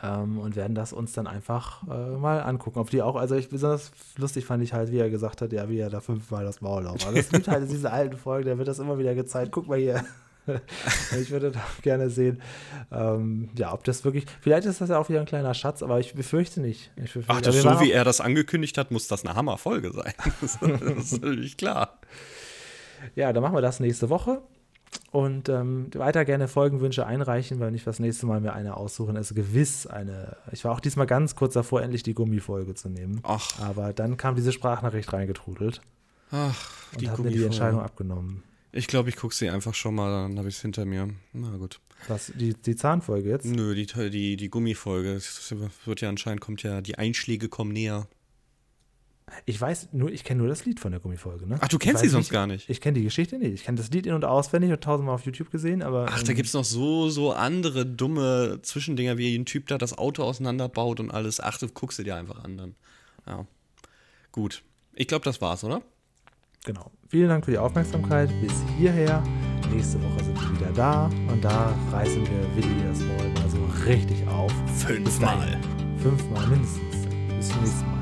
Ähm, und werden das uns dann einfach äh, mal angucken. Auf die auch, also ich besonders lustig fand ich halt, wie er gesagt hat, ja, wie er da fünfmal das Maul auf. Also es gibt halt diese alten Folgen, da wird das immer wieder gezeigt. Guck mal hier. ich würde da gerne sehen, ähm, ja, ob das wirklich, vielleicht ist das ja auch wieder ein kleiner Schatz, aber ich befürchte nicht. Ich befürchte, Ach, das so wie er das angekündigt hat, muss das eine Hammerfolge sein. das ist natürlich klar. Ja, dann machen wir das nächste Woche. Und ähm, weiter gerne Folgenwünsche einreichen, weil ich das nächste Mal mir eine aussuchen ist gewiss eine. Ich war auch diesmal ganz kurz davor, endlich die Gummifolge zu nehmen. Ach. Aber dann kam diese Sprachnachricht reingetrudelt. Ach, die und hat mir die Entscheidung abgenommen. Ich glaube, ich gucke sie einfach schon mal, dann habe ich es hinter mir. Na gut. Was, die, die Zahnfolge jetzt? Nö, die, die, die Gummifolge. Es wird ja anscheinend, kommt ja, die Einschläge kommen näher. Ich weiß nur, ich kenne nur das Lied von der Gummifolge. Ne? Ach, du kennst sie sonst nicht, gar nicht? Ich kenne die Geschichte nicht. Ich kenne das Lied in- und auswendig und tausendmal auf YouTube gesehen, aber. Ach, da ähm, gibt es noch so, so andere dumme Zwischendinger, wie ein Typ da das Auto auseinanderbaut und alles. Ach, du guckst sie dir einfach an dann. Ja. Gut. Ich glaube, das war's, oder? Genau. Vielen Dank für die Aufmerksamkeit. Bis hierher. Nächste Woche sind wir wieder da und da reißen wir Willi das Maul mal so richtig auf. Fünfmal. Fünfmal mindestens. Bis zum nächsten Mal.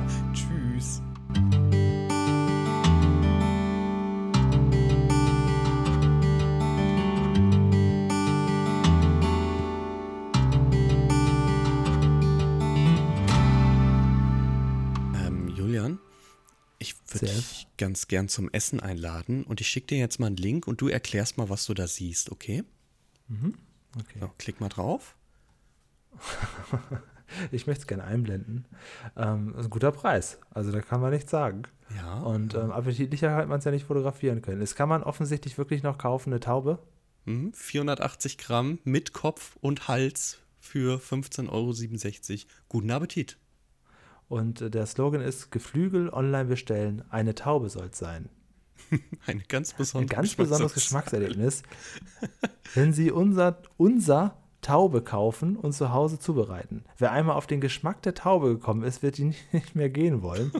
Ganz gern zum Essen einladen und ich schicke dir jetzt mal einen Link und du erklärst mal, was du da siehst, okay? Mhm. Okay. So, klick mal drauf. ich möchte es gerne einblenden. Ähm, ist ein guter Preis. Also da kann man nichts sagen. Ja. Und ähm, appetitlicher hat man es ja nicht fotografieren können. Es kann man offensichtlich wirklich noch kaufen, eine Taube. Mhm, 480 Gramm mit Kopf und Hals für 15,67 Euro. Guten Appetit. Und äh, der Slogan ist: Geflügel online bestellen, eine Taube soll es sein. Ein ganz besonderes, Ein ganz besonderes Geschmackserlebnis, wenn Sie unser, unser Taube kaufen und zu Hause zubereiten. Wer einmal auf den Geschmack der Taube gekommen ist, wird ihn nicht mehr gehen wollen.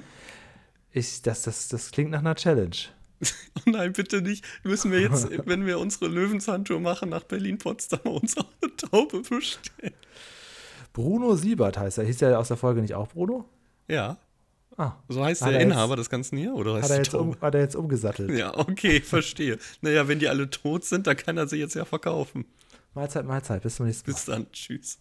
Ich, das, das, das klingt nach einer Challenge. Oh nein, bitte nicht. Müssen wir jetzt, wenn wir unsere Löwenzahn-Tour machen, nach Berlin-Potsdam uns auch eine Taube bestellen. Bruno Siebert heißt er. Hieß der aus der Folge nicht auch Bruno? Ja. Ah. So heißt Hat der er jetzt- Inhaber des Ganzen hier? Oder heißt Hat er, jetzt um, hat er jetzt umgesattelt. Ja, okay, verstehe. Naja, wenn die alle tot sind, dann kann er sie jetzt ja verkaufen. Mahlzeit, Mahlzeit. Bis zum nächsten Mal. Bis dann. Tschüss.